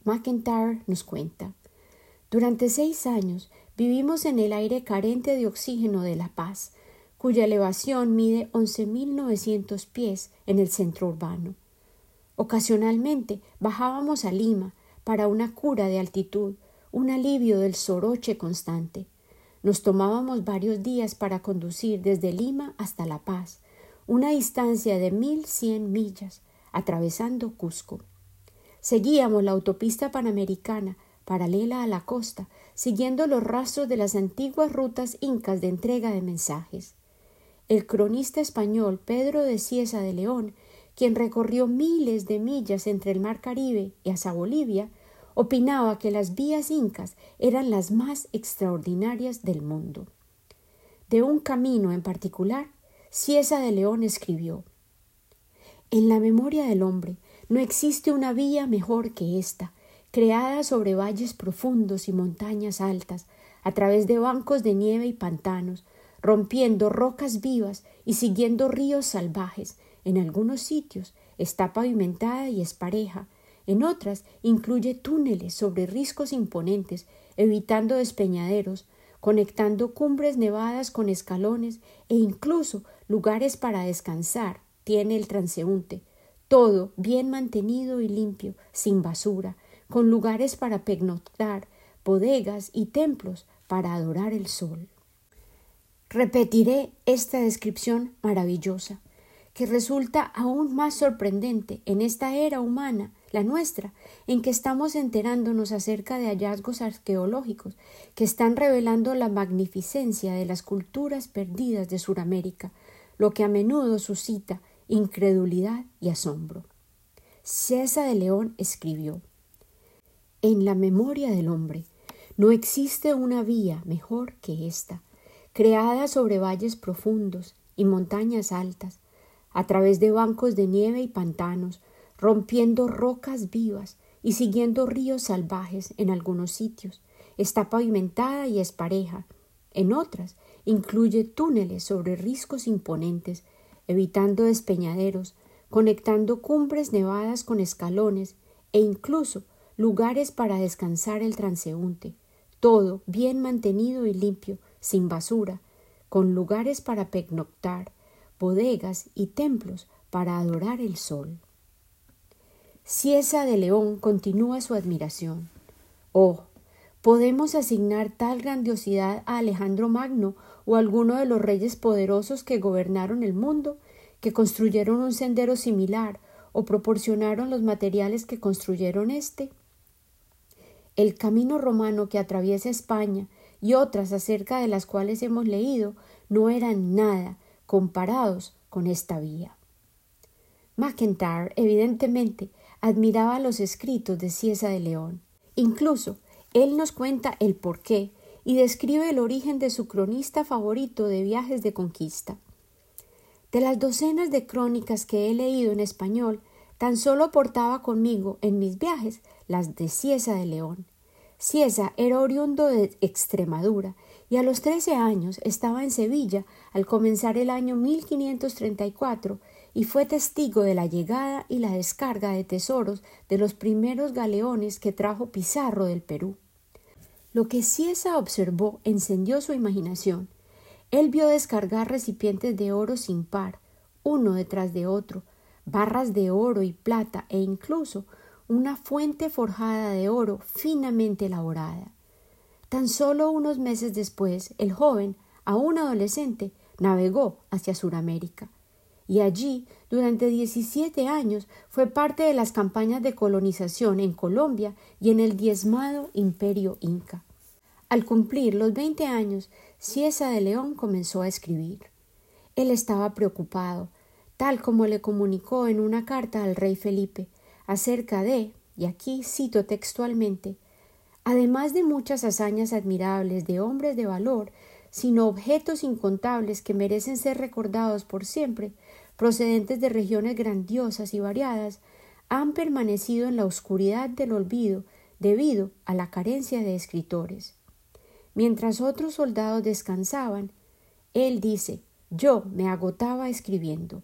Speaker 1: McIntyre nos cuenta Durante seis años vivimos en el aire carente de oxígeno de La Paz, cuya elevación mide 11.900 pies en el centro urbano. Ocasionalmente bajábamos a Lima, para una cura de altitud, un alivio del soroche constante. Nos tomábamos varios días para conducir desde Lima hasta La Paz, una distancia de mil cien millas, atravesando Cusco. Seguíamos la autopista panamericana, paralela a la costa, siguiendo los rastros de las antiguas rutas incas de entrega de mensajes. El cronista español Pedro de Ciesa de León quien recorrió miles de millas entre el mar Caribe y hasta Bolivia, opinaba que las vías incas eran las más extraordinarias del mundo. De un camino en particular, Ciesa de León escribió En la memoria del hombre no existe una vía mejor que esta, creada sobre valles profundos y montañas altas, a través de bancos de nieve y pantanos, rompiendo rocas vivas y siguiendo ríos salvajes, en algunos sitios está pavimentada y es pareja, en otras incluye túneles sobre riscos imponentes, evitando despeñaderos, conectando cumbres nevadas con escalones e incluso lugares para descansar tiene el transeúnte, todo bien mantenido y limpio, sin basura, con lugares para pernoctar, bodegas y templos para adorar el sol. Repetiré esta descripción maravillosa que resulta aún más sorprendente en esta era humana, la nuestra, en que estamos enterándonos acerca de hallazgos arqueológicos que están revelando la magnificencia de las culturas perdidas de Suramérica, lo que a menudo suscita incredulidad y asombro. César de León escribió En la memoria del hombre no existe una vía mejor que esta, creada sobre valles profundos y montañas altas, a través de bancos de nieve y pantanos, rompiendo rocas vivas y siguiendo ríos salvajes en algunos sitios. Está pavimentada y es pareja. En otras incluye túneles sobre riscos imponentes, evitando despeñaderos, conectando cumbres nevadas con escalones e incluso lugares para descansar el transeúnte. Todo bien mantenido y limpio, sin basura, con lugares para pernoctar, bodegas y templos para adorar el sol. Ciesa de León continúa su admiración. Oh, ¿Podemos asignar tal grandiosidad a Alejandro Magno o alguno de los reyes poderosos que gobernaron el mundo, que construyeron un sendero similar o proporcionaron los materiales que construyeron éste? El camino romano que atraviesa España y otras acerca de las cuales hemos leído no eran nada comparados con esta vía. McIntyre evidentemente admiraba los escritos de Ciesa de León. Incluso él nos cuenta el porqué y describe el origen de su cronista favorito de viajes de conquista. De las docenas de crónicas que he leído en español, tan solo portaba conmigo en mis viajes las de Ciesa de León. Ciesa era oriundo de Extremadura y a los trece años estaba en Sevilla al comenzar el año 1534 y fue testigo de la llegada y la descarga de tesoros de los primeros galeones que trajo Pizarro del Perú. Lo que Ciesa observó encendió su imaginación. Él vio descargar recipientes de oro sin par, uno detrás de otro, barras de oro y plata e incluso una fuente forjada de oro finamente elaborada. Tan solo unos meses después, el joven, aún adolescente, navegó hacia Suramérica y allí durante 17 años fue parte de las campañas de colonización en Colombia y en el diezmado imperio inca. Al cumplir los 20 años, Ciesa de León comenzó a escribir. Él estaba preocupado, tal como le comunicó en una carta al rey Felipe, acerca de, y aquí cito textualmente, además de muchas hazañas admirables de hombres de valor, sino objetos incontables que merecen ser recordados por siempre, procedentes de regiones grandiosas y variadas, han permanecido en la oscuridad del olvido debido a la carencia de escritores. Mientras otros soldados descansaban, él dice yo me agotaba escribiendo.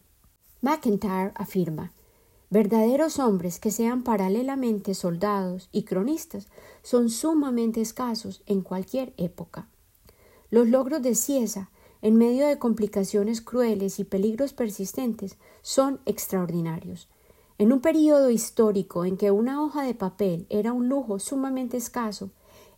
Speaker 1: McIntyre afirma Verdaderos hombres que sean paralelamente soldados y cronistas son sumamente escasos en cualquier época. Los logros de Ciesa en medio de complicaciones crueles y peligros persistentes, son extraordinarios. En un período histórico en que una hoja de papel era un lujo sumamente escaso,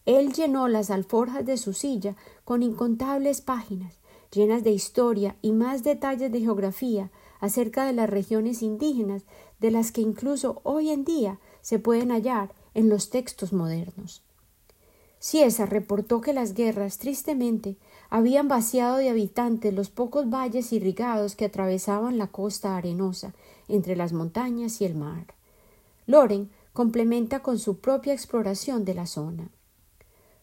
Speaker 1: él llenó las alforjas de su silla con incontables páginas, llenas de historia y más detalles de geografía acerca de las regiones indígenas de las que incluso hoy en día se pueden hallar en los textos modernos. Ciesa reportó que las guerras, tristemente, habían vaciado de habitantes los pocos valles irrigados que atravesaban la costa arenosa entre las montañas y el mar. Loren complementa con su propia exploración de la zona.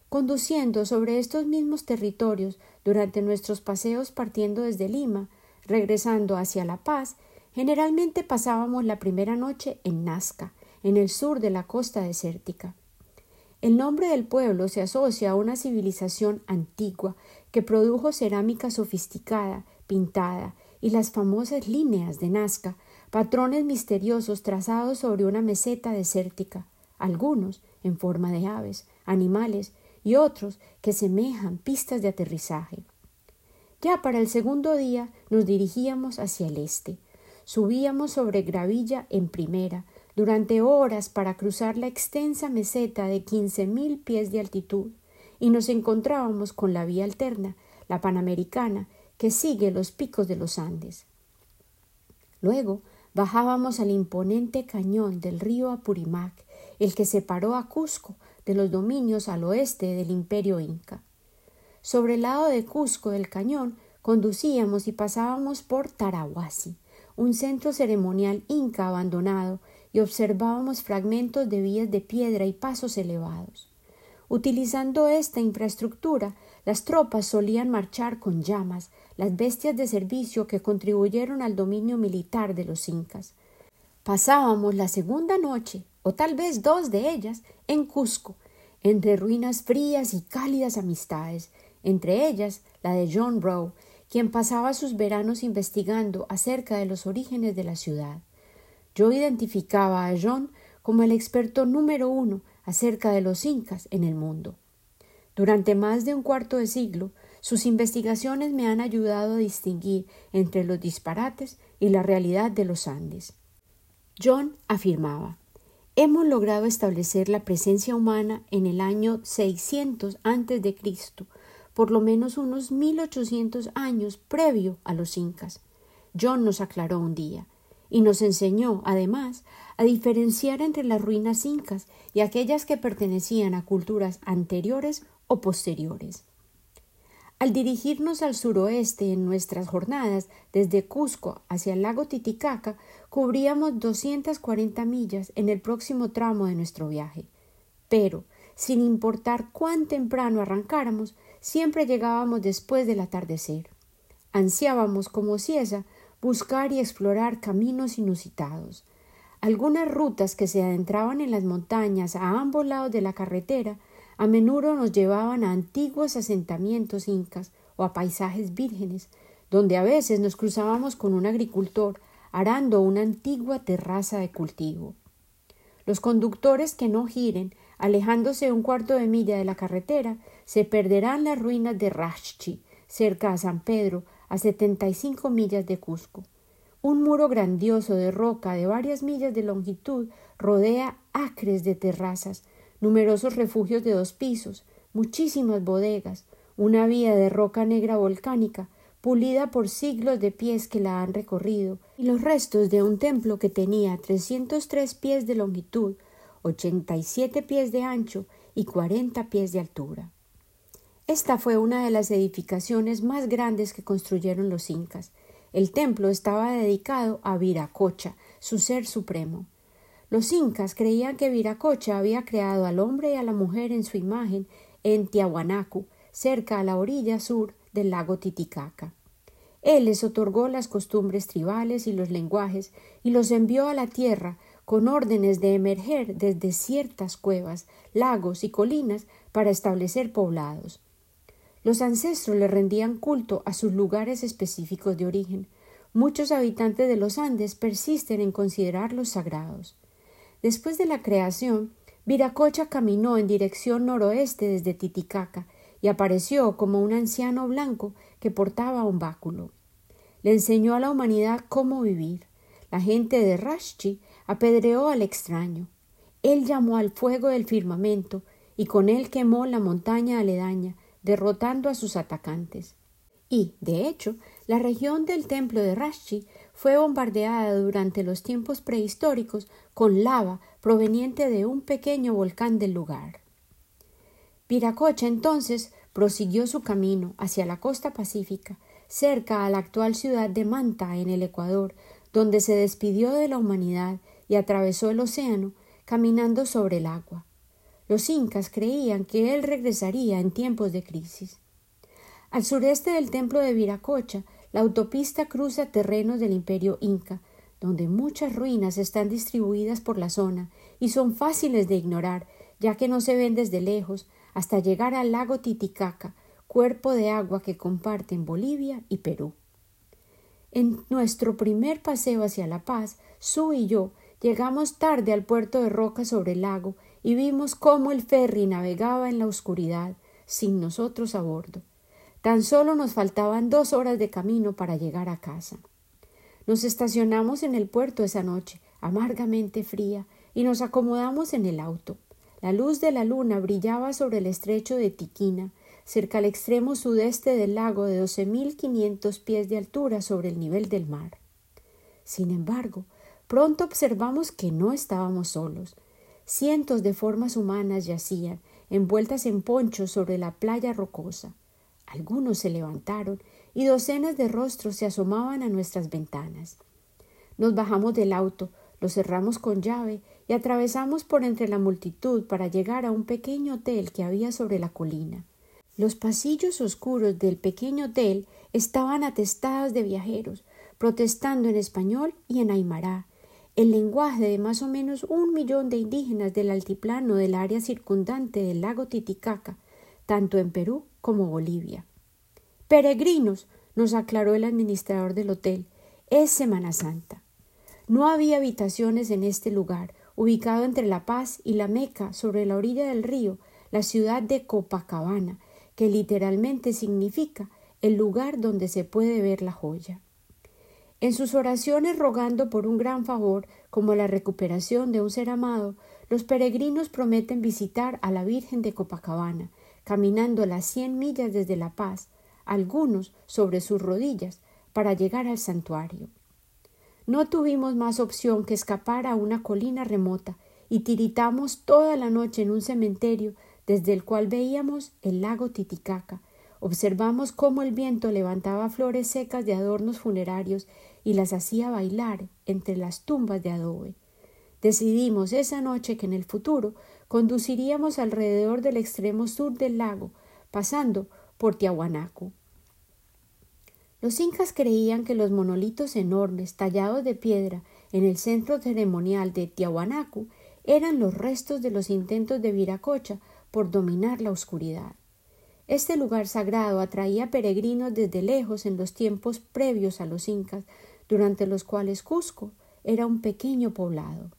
Speaker 1: Conduciendo sobre estos mismos territorios durante nuestros paseos partiendo desde Lima, regresando hacia La Paz, generalmente pasábamos la primera noche en Nazca, en el sur de la costa desértica. El nombre del pueblo se asocia a una civilización antigua que produjo cerámica sofisticada, pintada, y las famosas líneas de Nazca, patrones misteriosos trazados sobre una meseta desértica, algunos en forma de aves, animales y otros que semejan pistas de aterrizaje. Ya para el segundo día nos dirigíamos hacia el este. Subíamos sobre gravilla en primera, durante horas para cruzar la extensa meseta de quince mil pies de altitud, y nos encontrábamos con la vía alterna, la panamericana, que sigue los picos de los Andes. Luego bajábamos al imponente cañón del río Apurimac, el que separó a Cusco de los dominios al oeste del imperio inca. Sobre el lado de Cusco del cañón conducíamos y pasábamos por Tarahuasi, un centro ceremonial inca abandonado, y observábamos fragmentos de vías de piedra y pasos elevados. Utilizando esta infraestructura, las tropas solían marchar con llamas, las bestias de servicio que contribuyeron al dominio militar de los incas. Pasábamos la segunda noche, o tal vez dos de ellas, en Cusco, entre ruinas frías y cálidas amistades, entre ellas la de John Rowe, quien pasaba sus veranos investigando acerca de los orígenes de la ciudad. Yo identificaba a John como el experto número uno acerca de los incas en el mundo. Durante más de un cuarto de siglo, sus investigaciones me han ayudado a distinguir entre los disparates y la realidad de los Andes. John afirmaba hemos logrado establecer la presencia humana en el año 600 antes de Cristo, por lo menos unos 1800 años previo a los incas. John nos aclaró un día y nos enseñó, además, a diferenciar entre las ruinas incas y aquellas que pertenecían a culturas anteriores o posteriores. Al dirigirnos al suroeste en nuestras jornadas desde Cusco hacia el lago Titicaca, cubríamos 240 millas en el próximo tramo de nuestro viaje. Pero, sin importar cuán temprano arrancáramos, siempre llegábamos después del atardecer. Ansiábamos, como Ciesa, buscar y explorar caminos inusitados. Algunas rutas que se adentraban en las montañas a ambos lados de la carretera a menudo nos llevaban a antiguos asentamientos incas o a paisajes vírgenes, donde a veces nos cruzábamos con un agricultor arando una antigua terraza de cultivo. Los conductores que no giren, alejándose un cuarto de milla de la carretera, se perderán las ruinas de Rachchi, cerca a San Pedro, a setenta y cinco millas de Cusco. Un muro grandioso de roca de varias millas de longitud rodea acres de terrazas, numerosos refugios de dos pisos, muchísimas bodegas, una vía de roca negra volcánica, pulida por siglos de pies que la han recorrido, y los restos de un templo que tenía trescientos tres pies de longitud, ochenta y siete pies de ancho y cuarenta pies de altura. Esta fue una de las edificaciones más grandes que construyeron los incas. El templo estaba dedicado a Viracocha, su ser supremo. Los incas creían que Viracocha había creado al hombre y a la mujer en su imagen en Tiahuanacu, cerca a la orilla sur del lago Titicaca. Él les otorgó las costumbres tribales y los lenguajes y los envió a la tierra con órdenes de emerger desde ciertas cuevas, lagos y colinas para establecer poblados. Los ancestros le rendían culto a sus lugares específicos de origen. Muchos habitantes de los Andes persisten en considerarlos sagrados. Después de la creación, Viracocha caminó en dirección noroeste desde Titicaca y apareció como un anciano blanco que portaba un báculo. Le enseñó a la humanidad cómo vivir. La gente de Rashchi apedreó al extraño. Él llamó al fuego del firmamento y con él quemó la montaña aledaña, derrotando a sus atacantes. Y, de hecho, la región del templo de Rashchi fue bombardeada durante los tiempos prehistóricos con lava proveniente de un pequeño volcán del lugar. Viracocha entonces prosiguió su camino hacia la costa pacífica, cerca a la actual ciudad de Manta, en el Ecuador, donde se despidió de la humanidad y atravesó el océano caminando sobre el agua. Los incas creían que él regresaría en tiempos de crisis. Al sureste del templo de Viracocha la autopista cruza terrenos del imperio inca, donde muchas ruinas están distribuidas por la zona y son fáciles de ignorar, ya que no se ven desde lejos hasta llegar al lago Titicaca, cuerpo de agua que comparten Bolivia y Perú. En nuestro primer paseo hacia La Paz, Su y yo llegamos tarde al puerto de Roca sobre el lago y vimos cómo el ferry navegaba en la oscuridad, sin nosotros a bordo. Tan solo nos faltaban dos horas de camino para llegar a casa. Nos estacionamos en el puerto esa noche, amargamente fría, y nos acomodamos en el auto. La luz de la luna brillaba sobre el estrecho de Tiquina, cerca al extremo sudeste del lago de doce mil quinientos pies de altura sobre el nivel del mar. Sin embargo, pronto observamos que no estábamos solos. Cientos de formas humanas yacían, envueltas en ponchos sobre la playa rocosa. Algunos se levantaron y docenas de rostros se asomaban a nuestras ventanas. Nos bajamos del auto, lo cerramos con llave y atravesamos por entre la multitud para llegar a un pequeño hotel que había sobre la colina. Los pasillos oscuros del pequeño hotel estaban atestados de viajeros, protestando en español y en aymara, el lenguaje de más o menos un millón de indígenas del altiplano del área circundante del lago Titicaca, tanto en Perú como Bolivia. Peregrinos, nos aclaró el administrador del hotel, es Semana Santa. No había habitaciones en este lugar, ubicado entre La Paz y La Meca, sobre la orilla del río, la ciudad de Copacabana, que literalmente significa el lugar donde se puede ver la joya. En sus oraciones rogando por un gran favor, como la recuperación de un ser amado, los peregrinos prometen visitar a la Virgen de Copacabana, caminando las cien millas desde La Paz, algunos sobre sus rodillas, para llegar al santuario. No tuvimos más opción que escapar a una colina remota y tiritamos toda la noche en un cementerio desde el cual veíamos el lago Titicaca. Observamos cómo el viento levantaba flores secas de adornos funerarios y las hacía bailar entre las tumbas de adobe. Decidimos esa noche que en el futuro conduciríamos alrededor del extremo sur del lago, pasando por Tiahuanaco. Los incas creían que los monolitos enormes tallados de piedra en el centro ceremonial de Tiahuanacu eran los restos de los intentos de Viracocha por dominar la oscuridad. Este lugar sagrado atraía peregrinos desde lejos en los tiempos previos a los incas, durante los cuales Cusco era un pequeño poblado.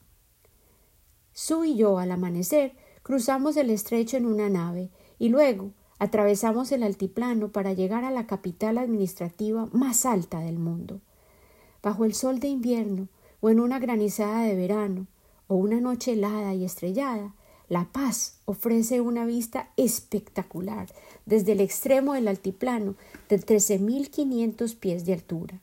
Speaker 1: Su y yo, al amanecer, cruzamos el estrecho en una nave y luego Atravesamos el altiplano para llegar a la capital administrativa más alta del mundo. Bajo el sol de invierno, o en una granizada de verano, o una noche helada y estrellada, La Paz ofrece una vista espectacular desde el extremo del altiplano de 13.500 pies de altura.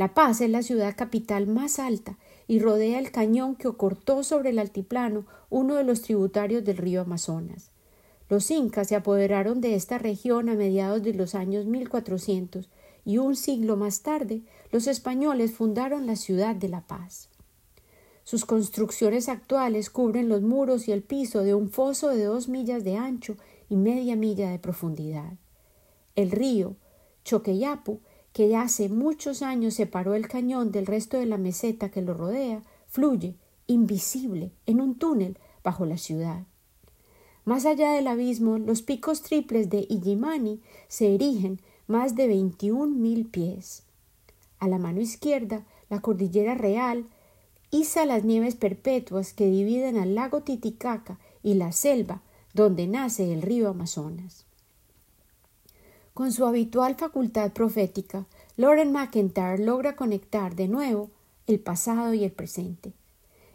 Speaker 1: La Paz es la ciudad capital más alta y rodea el cañón que ocortó sobre el altiplano uno de los tributarios del río Amazonas. Los incas se apoderaron de esta región a mediados de los años 1400 y un siglo más tarde los españoles fundaron la ciudad de La Paz. Sus construcciones actuales cubren los muros y el piso de un foso de dos millas de ancho y media milla de profundidad. El río Choqueyapu, que ya hace muchos años separó el cañón del resto de la meseta que lo rodea, fluye, invisible, en un túnel bajo la ciudad. Más allá del abismo, los picos triples de Illimani se erigen más de veintiún mil pies. A la mano izquierda, la cordillera real iza las nieves perpetuas que dividen al lago Titicaca y la selva donde nace el río Amazonas. Con su habitual facultad profética, Lauren McIntyre logra conectar de nuevo el pasado y el presente.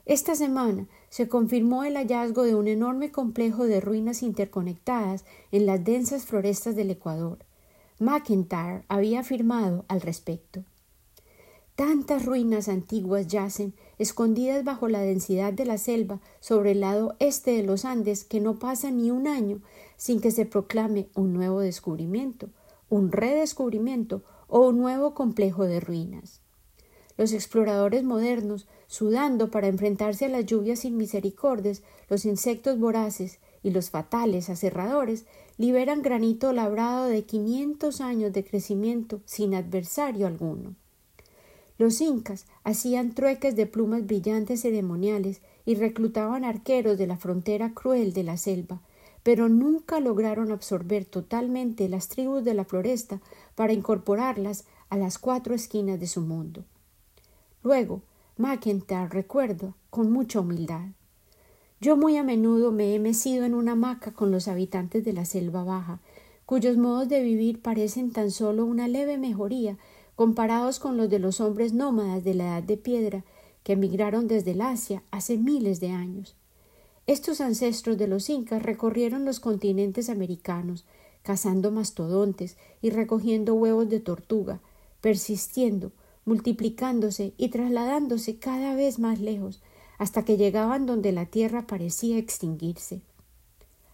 Speaker 1: Esta semana se confirmó el hallazgo de un enorme complejo de ruinas interconectadas en las densas florestas del Ecuador. McIntyre había afirmado al respecto. Tantas ruinas antiguas yacen, escondidas bajo la densidad de la selva sobre el lado este de los Andes, que no pasa ni un año sin que se proclame un nuevo descubrimiento, un redescubrimiento o un nuevo complejo de ruinas. Los exploradores modernos, sudando para enfrentarse a las lluvias sin misericordias, los insectos voraces y los fatales aserradores, liberan granito labrado de quinientos años de crecimiento sin adversario alguno. Los incas hacían trueques de plumas brillantes ceremoniales y reclutaban arqueros de la frontera cruel de la selva, pero nunca lograron absorber totalmente las tribus de la floresta para incorporarlas a las cuatro esquinas de su mundo. Luego, McIntyre recuerdo con mucha humildad. Yo muy a menudo me he mecido en una hamaca con los habitantes de la selva baja, cuyos modos de vivir parecen tan solo una leve mejoría comparados con los de los hombres nómadas de la edad de piedra que emigraron desde el Asia hace miles de años. Estos ancestros de los incas recorrieron los continentes americanos, cazando mastodontes y recogiendo huevos de tortuga, persistiendo, multiplicándose y trasladándose cada vez más lejos, hasta que llegaban donde la tierra parecía extinguirse.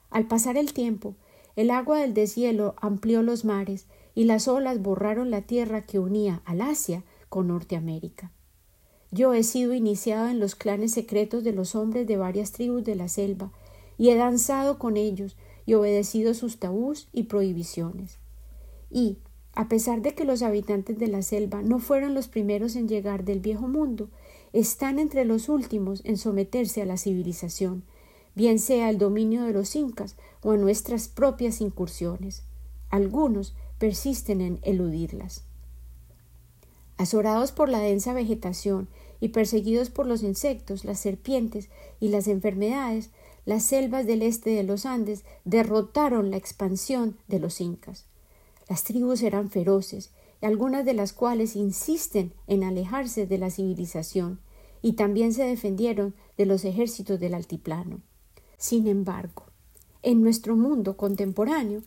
Speaker 1: Al pasar el tiempo, el agua del deshielo amplió los mares y las olas borraron la tierra que unía al Asia con Norteamérica. Yo he sido iniciado en los clanes secretos de los hombres de varias tribus de la selva, y he danzado con ellos y obedecido sus tabús y prohibiciones. Y, a pesar de que los habitantes de la selva no fueron los primeros en llegar del viejo mundo, están entre los últimos en someterse a la civilización, bien sea el dominio de los incas o a nuestras propias incursiones. Algunos persisten en eludirlas. Azorados por la densa vegetación y perseguidos por los insectos, las serpientes y las enfermedades, las selvas del este de los Andes derrotaron la expansión de los incas. Las tribus eran feroces algunas de las cuales insisten en alejarse de la civilización y también se defendieron de los ejércitos del altiplano. Sin embargo, en nuestro mundo contemporáneo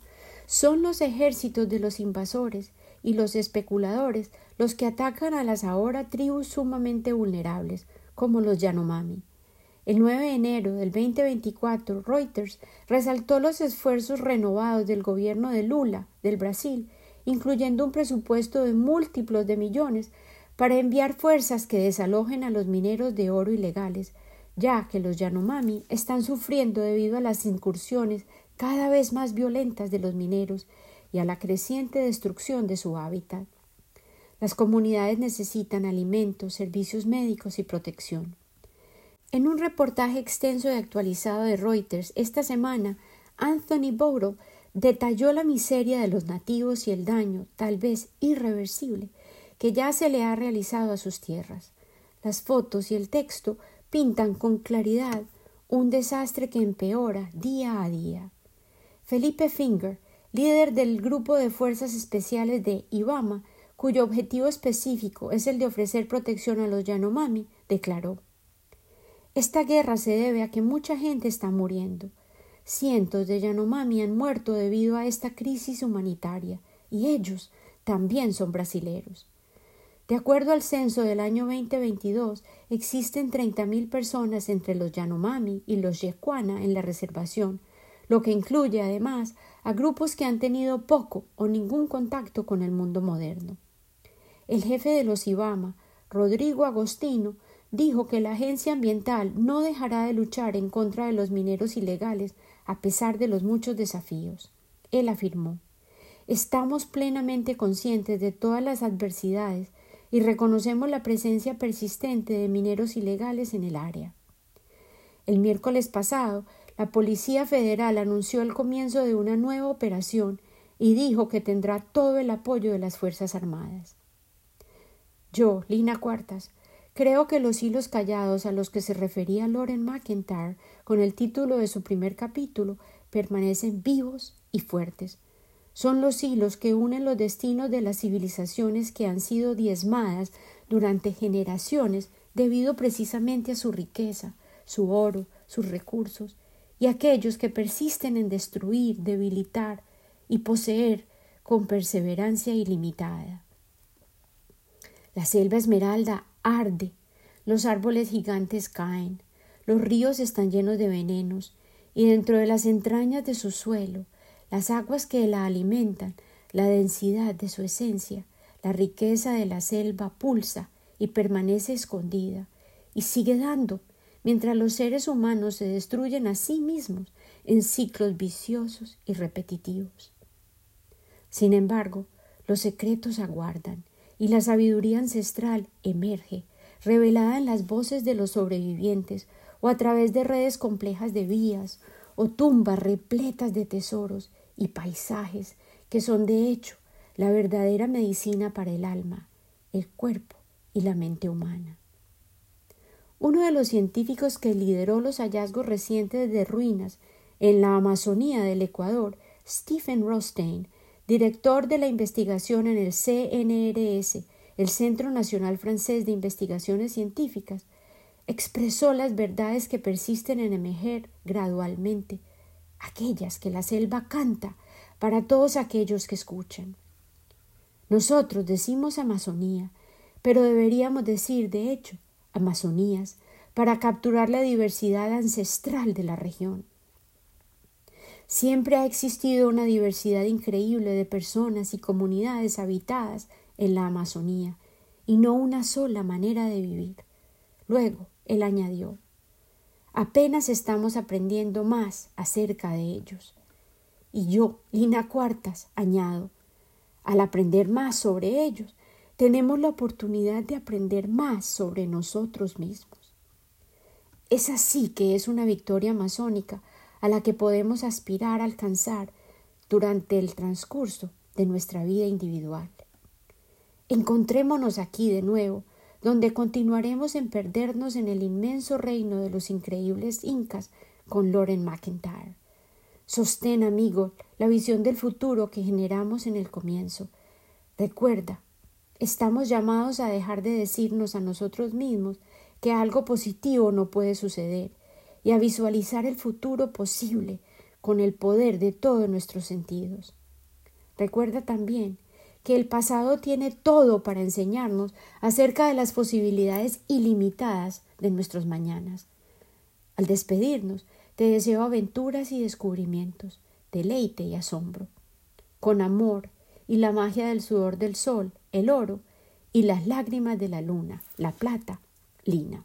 Speaker 1: son los ejércitos de los invasores y los especuladores los que atacan a las ahora tribus sumamente vulnerables, como los Yanomami. El 9 de enero del 2024, Reuters resaltó los esfuerzos renovados del gobierno de Lula, del Brasil, incluyendo un presupuesto de múltiplos de millones para enviar fuerzas que desalojen a los mineros de oro ilegales, ya que los Yanomami están sufriendo debido a las incursiones cada vez más violentas de los mineros y a la creciente destrucción de su hábitat. Las comunidades necesitan alimentos, servicios médicos y protección. En un reportaje extenso y actualizado de Reuters esta semana, Anthony Boro detalló la miseria de los nativos y el daño, tal vez irreversible, que ya se le ha realizado a sus tierras. Las fotos y el texto pintan con claridad un desastre que empeora día a día. Felipe Finger, líder del grupo de fuerzas especiales de Ibama, cuyo objetivo específico es el de ofrecer protección a los Yanomami, declaró Esta guerra se debe a que mucha gente está muriendo. Cientos de Yanomami han muerto debido a esta crisis humanitaria, y ellos también son brasileros. De acuerdo al censo del año 2022, existen 30.000 personas entre los Yanomami y los Yekwana en la reservación, lo que incluye además a grupos que han tenido poco o ningún contacto con el mundo moderno. El jefe de los IBAMA, Rodrigo Agostino, dijo que la agencia ambiental no dejará de luchar en contra de los mineros ilegales a pesar de los muchos desafíos. Él afirmó Estamos plenamente conscientes de todas las adversidades y reconocemos la presencia persistente de mineros ilegales en el área. El miércoles pasado, la Policía Federal anunció el comienzo de una nueva operación y dijo que tendrá todo el apoyo de las Fuerzas Armadas. Yo, Lina Cuartas, creo que los hilos callados a los que se refería Loren McIntyre con el título de su primer capítulo permanecen vivos y fuertes, son los hilos que unen los destinos de las civilizaciones que han sido diezmadas durante generaciones debido precisamente a su riqueza, su oro, sus recursos, y aquellos que persisten en destruir, debilitar y poseer con perseverancia ilimitada. La selva esmeralda arde, los árboles gigantes caen, los ríos están llenos de venenos, y dentro de las entrañas de su suelo las aguas que la alimentan, la densidad de su esencia, la riqueza de la selva pulsa y permanece escondida, y sigue dando, mientras los seres humanos se destruyen a sí mismos en ciclos viciosos y repetitivos. Sin embargo, los secretos aguardan, y la sabiduría ancestral emerge, revelada en las voces de los sobrevivientes o a través de redes complejas de vías o tumbas repletas de tesoros y paisajes que son de hecho la verdadera medicina para el alma, el cuerpo y la mente humana. Uno de los científicos que lideró los hallazgos recientes de ruinas en la Amazonía del Ecuador, Stephen Rostein, director de la investigación en el CNRS, el Centro Nacional Francés de Investigaciones Científicas, expresó las verdades que persisten en emerger gradualmente aquellas que la selva canta para todos aquellos que escuchan. Nosotros decimos Amazonía, pero deberíamos decir, de hecho, Amazonías, para capturar la diversidad ancestral de la región. Siempre ha existido una diversidad increíble de personas y comunidades habitadas en la Amazonía, y no una sola manera de vivir. Luego, él añadió Apenas estamos aprendiendo más acerca de ellos. Y yo, Lina Cuartas, añado, al aprender más sobre ellos, tenemos la oportunidad de aprender más sobre nosotros mismos. Es así que es una victoria masónica a la que podemos aspirar a alcanzar durante el transcurso de nuestra vida individual. Encontrémonos aquí de nuevo donde continuaremos en perdernos en el inmenso reino de los increíbles incas con Loren McIntyre. Sostén, amigo, la visión del futuro que generamos en el comienzo. Recuerda, estamos llamados a dejar de decirnos a nosotros mismos que algo positivo no puede suceder y a visualizar el futuro posible con el poder de todos nuestros sentidos. Recuerda también que el pasado tiene todo para enseñarnos acerca de las posibilidades ilimitadas de nuestros mañanas. Al despedirnos, te deseo aventuras y descubrimientos, deleite y asombro. Con amor y la magia del sudor del sol, el oro, y las lágrimas de la luna, la plata, lina.